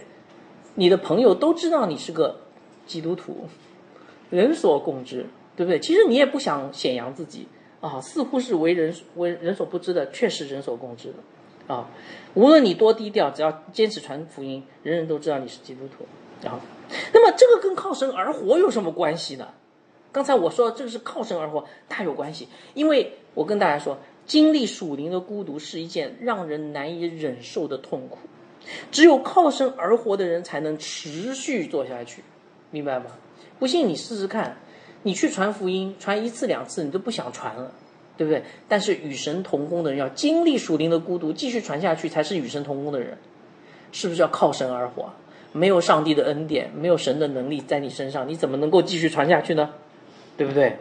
你的朋友都知道你是个基督徒，人所共知，对不对？其实你也不想显扬自己啊，似乎是为人为人所不知的，确实人所共知的啊。无论你多低调，只要坚持传福音，人人都知道你是基督徒啊。那么这个跟靠神而活有什么关系呢？刚才我说这个是靠神而活，大有关系。因为我跟大家说，经历属灵的孤独是一件让人难以忍受的痛苦，只有靠神而活的人才能持续做下去，明白吗？不信你试试看，你去传福音，传一次两次你都不想传了，对不对？但是与神同工的人要经历属灵的孤独，继续传下去才是与神同工的人，是不是要靠神而活？没有上帝的恩典，没有神的能力在你身上，你怎么能够继续传下去呢？对不对？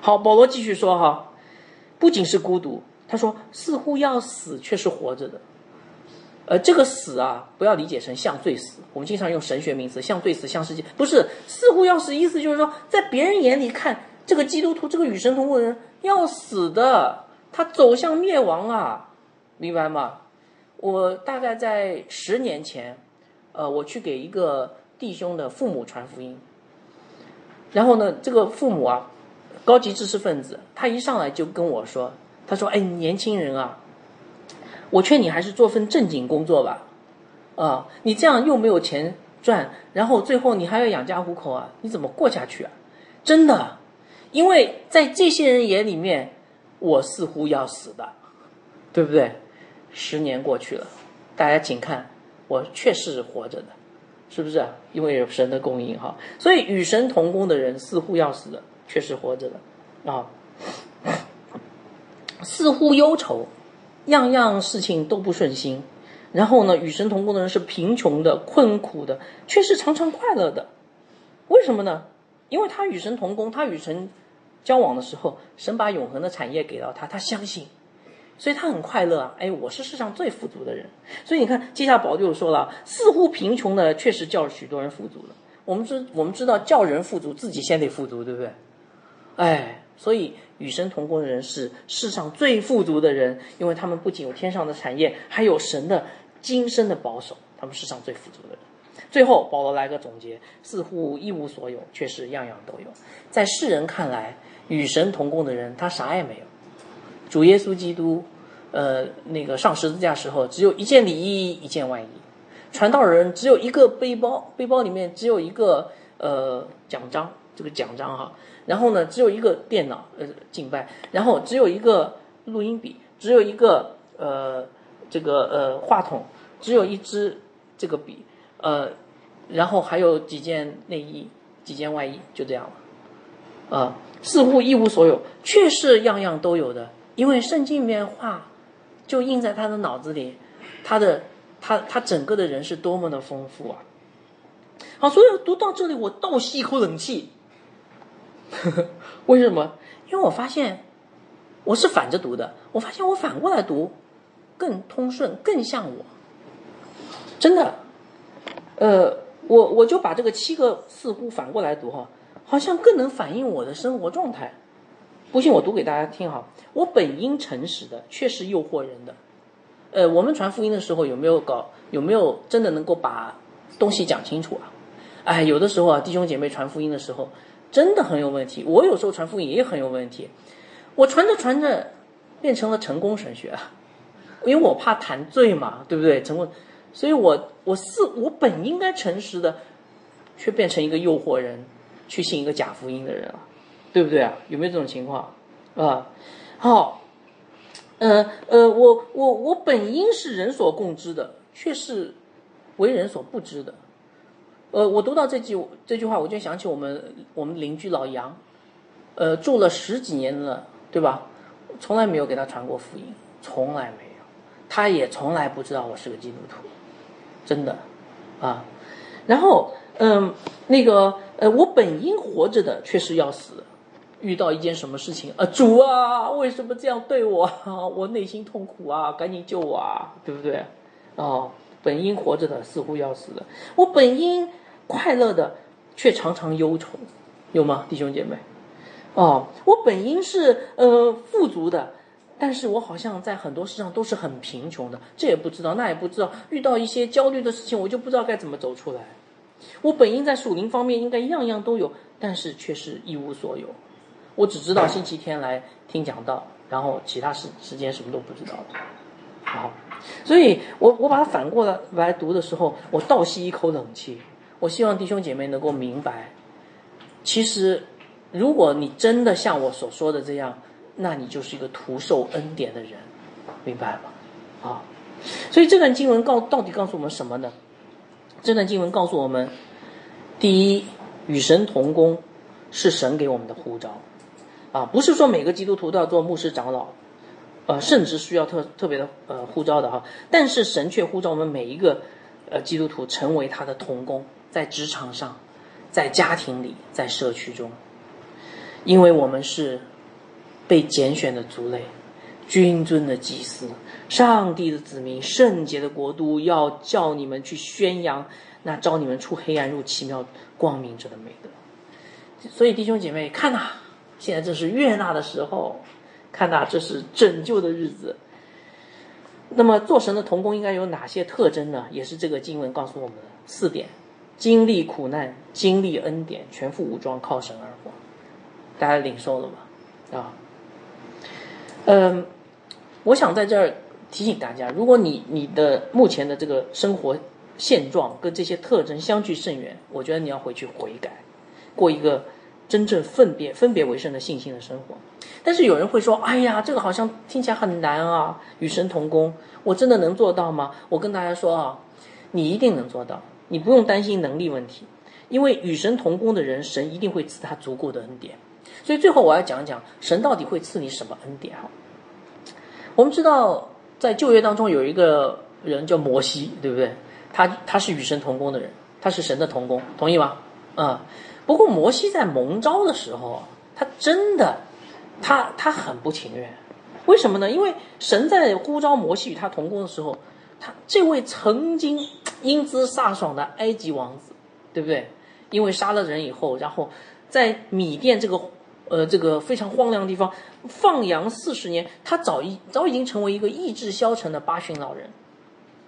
好，保罗继续说哈，不仅是孤独，他说似乎要死，却是活着的。呃，这个死啊，不要理解成像罪死。我们经常用神学名词，像罪死，像世界，不是似乎要死，意思就是说，在别人眼里看这个基督徒，这个与神同工的人要死的，他走向灭亡啊，明白吗？我大概在十年前，呃，我去给一个弟兄的父母传福音。然后呢，这个父母啊，高级知识分子，他一上来就跟我说：“他说，哎，年轻人啊，我劝你还是做份正经工作吧，啊，你这样又没有钱赚，然后最后你还要养家糊口啊，你怎么过下去啊？真的，因为在这些人眼里面，我似乎要死的，对不对？十年过去了，大家请看，我确实是活着的。”是不是？因为有神的供应哈，所以与神同工的人似乎要死的，确实活着的啊。似乎忧愁，样样事情都不顺心。然后呢，与神同工的人是贫穷的、困苦的，却是常常快乐的。为什么呢？因为他与神同工，他与神交往的时候，神把永恒的产业给到他，他相信。所以他很快乐啊！哎，我是世上最富足的人。所以你看，接下来宝就说了，似乎贫穷的，确实叫许多人富足了。我们知我们知道，叫人富足，自己先得富足，对不对？哎，所以与神同工的人是世上最富足的人，因为他们不仅有天上的产业，还有神的今生的保守，他们世上最富足的人。最后，保罗来个总结：似乎一无所有，却是样样都有。在世人看来，与神同工的人，他啥也没有。主耶稣基督，呃，那个上十字架时候，只有一件礼衣，一件外衣；传道人只有一个背包，背包里面只有一个呃奖章，这个奖章哈。然后呢，只有一个电脑，呃，敬拜；然后只有一个录音笔，只有一个呃这个呃话筒，只有一支这个笔，呃，然后还有几件内衣，几件外衣，就这样了。啊，似乎一无所有，却是样样都有的。因为圣经里面话就印在他的脑子里，他的他他整个的人是多么的丰富啊！好，所以读到这里，我倒吸一口冷气。为什么？因为我发现我是反着读的，我发现我反过来读更通顺，更像我。真的，呃，我我就把这个七个似乎反过来读哈，好像更能反映我的生活状态。不信我读给大家听哈，我本应诚实的，却是诱惑人的。呃，我们传福音的时候有没有搞？有没有真的能够把东西讲清楚啊？哎，有的时候啊，弟兄姐妹传福音的时候真的很有问题。我有时候传福音也很有问题。我传着传着变成了成功神学，因为我怕谈罪嘛，对不对？成功，所以我我是我本应该诚实的，却变成一个诱惑人去信一个假福音的人了。对不对啊？有没有这种情况啊？好，呃呃，我我我本应是人所共知的，却是为人所不知的。呃，我读到这句这句话，我就想起我们我们邻居老杨，呃，住了十几年了，对吧？从来没有给他传过福音，从来没有。他也从来不知道我是个基督徒，真的，啊，然后嗯，那个呃，我本应活着的，却是要死。遇到一件什么事情啊，主啊，为什么这样对我？我内心痛苦啊，赶紧救我啊，对不对？哦，本应活着的，似乎要死的；我本应快乐的，却常常忧愁，有吗，弟兄姐妹？哦，我本应是呃富足的，但是我好像在很多事上都是很贫穷的，这也不知道，那也不知道，遇到一些焦虑的事情，我就不知道该怎么走出来。我本应在属灵方面应该样样都有，但是却是一无所有。我只知道星期天来听讲道，然后其他时时间什么都不知道了。好，所以我我把它反过来来读的时候，我倒吸一口冷气。我希望弟兄姐妹能够明白，其实如果你真的像我所说的这样，那你就是一个徒受恩典的人，明白吗？啊，所以这段经文告到底告诉我们什么呢？这段经文告诉我们，第一，与神同工是神给我们的呼召。啊，不是说每个基督徒都要做牧师长老，呃，甚至需要特特别的呃呼召的哈。但是神却呼召我们每一个呃基督徒成为他的同工，在职场上，在家庭里，在社区中，因为我们是被拣选的族类，君尊的祭司，上帝的子民，圣洁的国度，要叫你们去宣扬那招你们出黑暗入奇妙光明者的美德。所以弟兄姐妹，看呐。现在正是悦纳的时候，看呐，这是拯救的日子。那么做神的童工应该有哪些特征呢？也是这个经文告诉我们的四点：经历苦难，经历恩典，全副武装，靠神而活。大家领受了吗？啊，嗯，我想在这儿提醒大家，如果你你的目前的这个生活现状跟这些特征相距甚远，我觉得你要回去悔改，过一个。真正分别分别为圣的信心的生活，但是有人会说：“哎呀，这个好像听起来很难啊，与神同工，我真的能做到吗？”我跟大家说啊，你一定能做到，你不用担心能力问题，因为与神同工的人，神一定会赐他足够的恩典。所以最后我要讲讲神到底会赐你什么恩典哈。我们知道在旧约当中有一个人叫摩西，对不对？他他是与神同工的人，他是神的同工，同意吗？嗯。不过摩西在蒙召的时候，他真的，他他很不情愿，为什么呢？因为神在呼召摩西与他同工的时候，他这位曾经英姿飒爽的埃及王子，对不对？因为杀了人以后，然后在米甸这个呃这个非常荒凉的地方放羊四十年，他早已早已经成为一个意志消沉的八旬老人，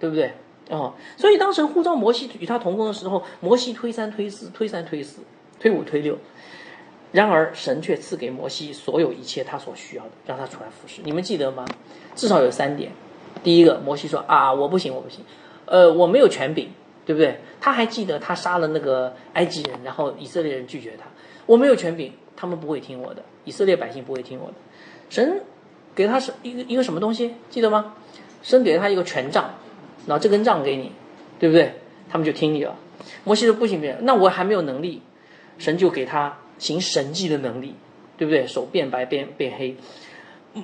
对不对？哦，所以当时呼召摩西与他同工的时候，摩西推三推四，推三推四。推五推六，然而神却赐给摩西所有一切他所需要的，让他出来服侍。你们记得吗？至少有三点。第一个，摩西说啊，我不行，我不行，呃，我没有权柄，对不对？他还记得他杀了那个埃及人，然后以色列人拒绝他，我没有权柄，他们不会听我的，以色列百姓不会听我的。神给他是一个一个什么东西？记得吗？神给了他一个权杖，然后这根杖给你，对不对？他们就听你了。摩西说不行不行，那我还没有能力。神就给他行神迹的能力，对不对？手变白变变黑。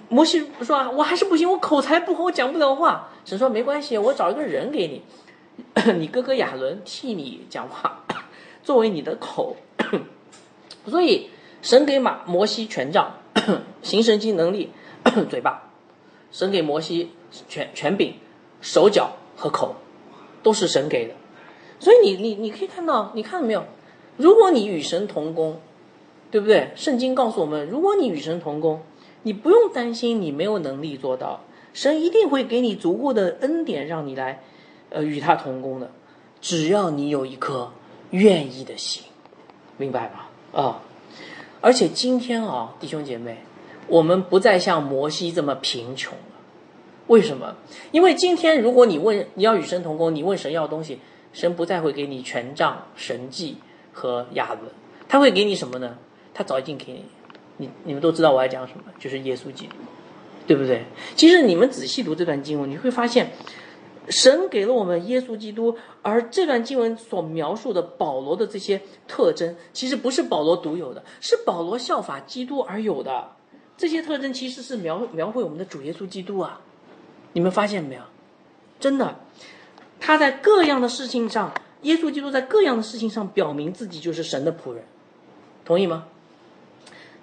摩西说啊，我还是不行，我口才不好，我讲不了话。神说没关系，我找一个人给你，你哥哥亚伦替你讲话，作为你的口。所以神给马摩西权杖，行神迹能力，嘴巴；神给摩西权权柄，手脚和口，都是神给的。所以你你你可以看到，你看到没有？如果你与神同工，对不对？圣经告诉我们，如果你与神同工，你不用担心你没有能力做到，神一定会给你足够的恩典，让你来，呃，与他同工的。只要你有一颗愿意的心，明白吗？啊！而且今天啊，弟兄姐妹，我们不再像摩西这么贫穷了。为什么？因为今天如果你问你要与神同工，你问神要东西，神不再会给你权杖、神迹。和亚伦，他会给你什么呢？他早已经给你，你你们都知道我要讲什么，就是耶稣基督，对不对？其实你们仔细读这段经文，你会发现，神给了我们耶稣基督，而这段经文所描述的保罗的这些特征，其实不是保罗独有的，是保罗效法基督而有的。这些特征其实是描描绘我们的主耶稣基督啊，你们发现没有？真的，他在各样的事情上，耶稣基督在各样的事情上表明自己就是神的仆人，同意吗？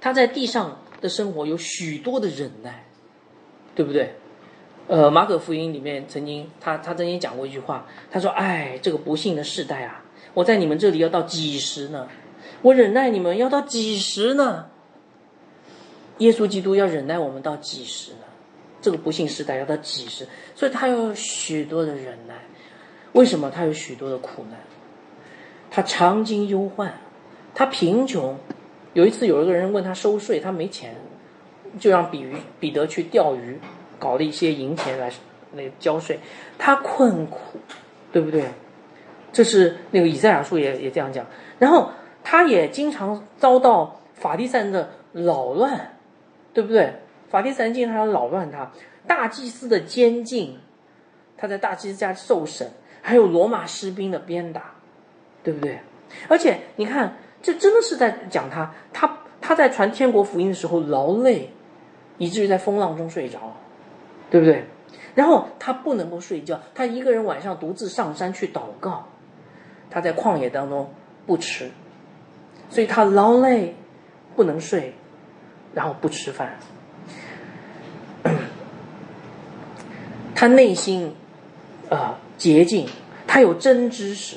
他在地上的生活有许多的忍耐，对不对？呃，马可福音里面曾经他他曾经讲过一句话，他说：“哎，这个不幸的世代啊，我在你们这里要到几时呢？我忍耐你们要到几时呢？耶稣基督要忍耐我们到几时呢？这个不幸时代要到几时？所以他有许多的忍耐。为什么他有许多的苦难？他常经忧患，他贫穷。有一次有一个人问他收税，他没钱，就让比鱼彼得去钓鱼。”搞了一些银钱来那个交税，他困苦，对不对？这是那个以赛亚书也也这样讲。然后他也经常遭到法利赛人的扰乱，对不对？法利赛人经常扰乱他，大祭司的监禁，他在大祭司家受审，还有罗马士兵的鞭打，对不对？而且你看，这真的是在讲他，他他在传天国福音的时候劳累，以至于在风浪中睡着。对不对？然后他不能够睡觉，他一个人晚上独自上山去祷告，他在旷野当中不吃，所以他劳累不能睡，然后不吃饭。他内心啊洁净，他有真知识，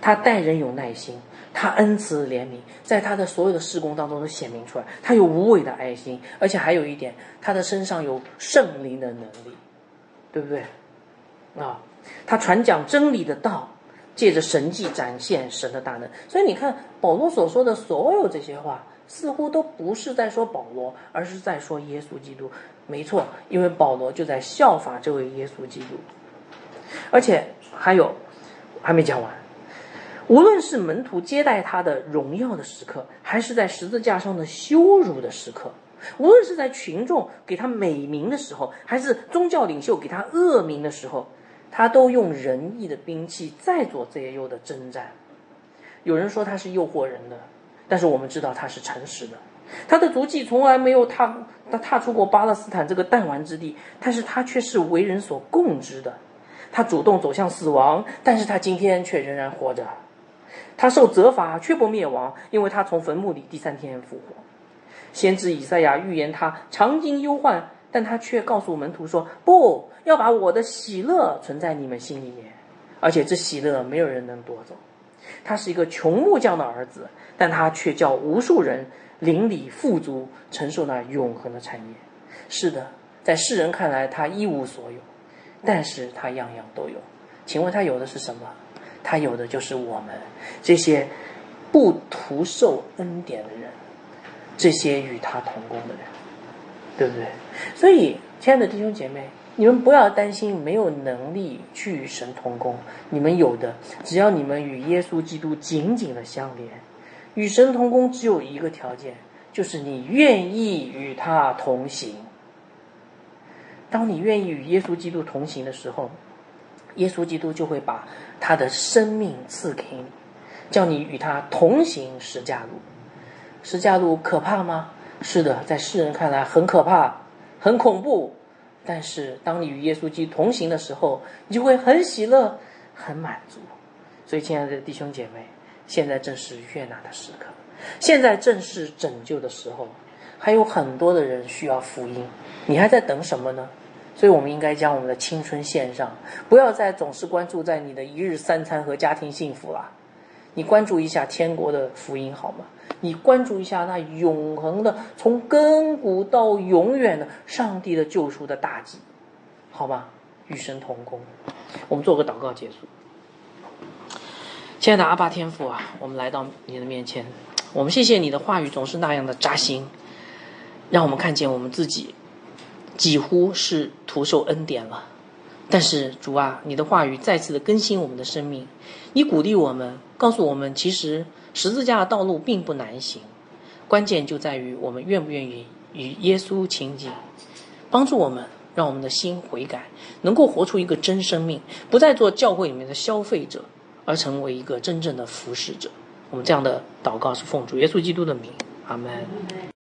他待人有耐心。他恩慈怜悯，在他的所有的事工当中都显明出来。他有无畏的爱心，而且还有一点，他的身上有圣灵的能力，对不对？啊，他传讲真理的道，借着神迹展现神的大能。所以你看，保罗所说的所有这些话，似乎都不是在说保罗，而是在说耶稣基督。没错，因为保罗就在效法这位耶稣基督。而且还有，还没讲完。无论是门徒接待他的荣耀的时刻，还是在十字架上的羞辱的时刻；无论是在群众给他美名的时候，还是宗教领袖给他恶名的时候，他都用仁义的兵器在做这忧的征战。有人说他是诱惑人的，但是我们知道他是诚实的。他的足迹从来没有踏他踏出过巴勒斯坦这个弹丸之地，但是他却是为人所共知的。他主动走向死亡，但是他今天却仍然活着。他受责罚却不灭亡，因为他从坟墓里第三天复活。先知以赛亚预言他常经忧患，但他却告诉门徒说：“不要把我的喜乐存在你们心里面，而且这喜乐没有人能夺走。”他是一个穷木匠的儿子，但他却叫无数人邻里富足，承受那永恒的产业。是的，在世人看来他一无所有，但是他样样都有。请问他有的是什么？他有的就是我们这些不图受恩典的人，这些与他同工的人，对不对？所以，亲爱的弟兄姐妹，你们不要担心没有能力去与神同工，你们有的，只要你们与耶稣基督紧紧的相连，与神同工只有一个条件，就是你愿意与他同行。当你愿意与耶稣基督同行的时候，耶稣基督就会把。他的生命赐给你，叫你与他同行十架路。十架路可怕吗？是的，在世人看来很可怕，很恐怖。但是当你与耶稣基督同行的时候，你就会很喜乐，很满足。所以，亲爱的弟兄姐妹，现在正是悦纳的时刻，现在正是拯救的时候。还有很多的人需要福音，你还在等什么呢？所以，我们应该将我们的青春献上，不要再总是关注在你的一日三餐和家庭幸福了。你关注一下天国的福音好吗？你关注一下那永恒的、从亘古到永远的上帝的救赎的大计，好吗？与神同工。我们做个祷告结束。亲爱的阿爸天父啊，我们来到你的面前，我们谢谢你的话语总是那样的扎心，让我们看见我们自己。几乎是徒受恩典了，但是主啊，你的话语再次的更新我们的生命，你鼓励我们，告诉我们，其实十字架的道路并不难行，关键就在于我们愿不愿意与耶稣亲近，帮助我们，让我们的心悔改，能够活出一个真生命，不再做教会里面的消费者，而成为一个真正的服侍者。我们这样的祷告是奉主耶稣基督的名，阿门。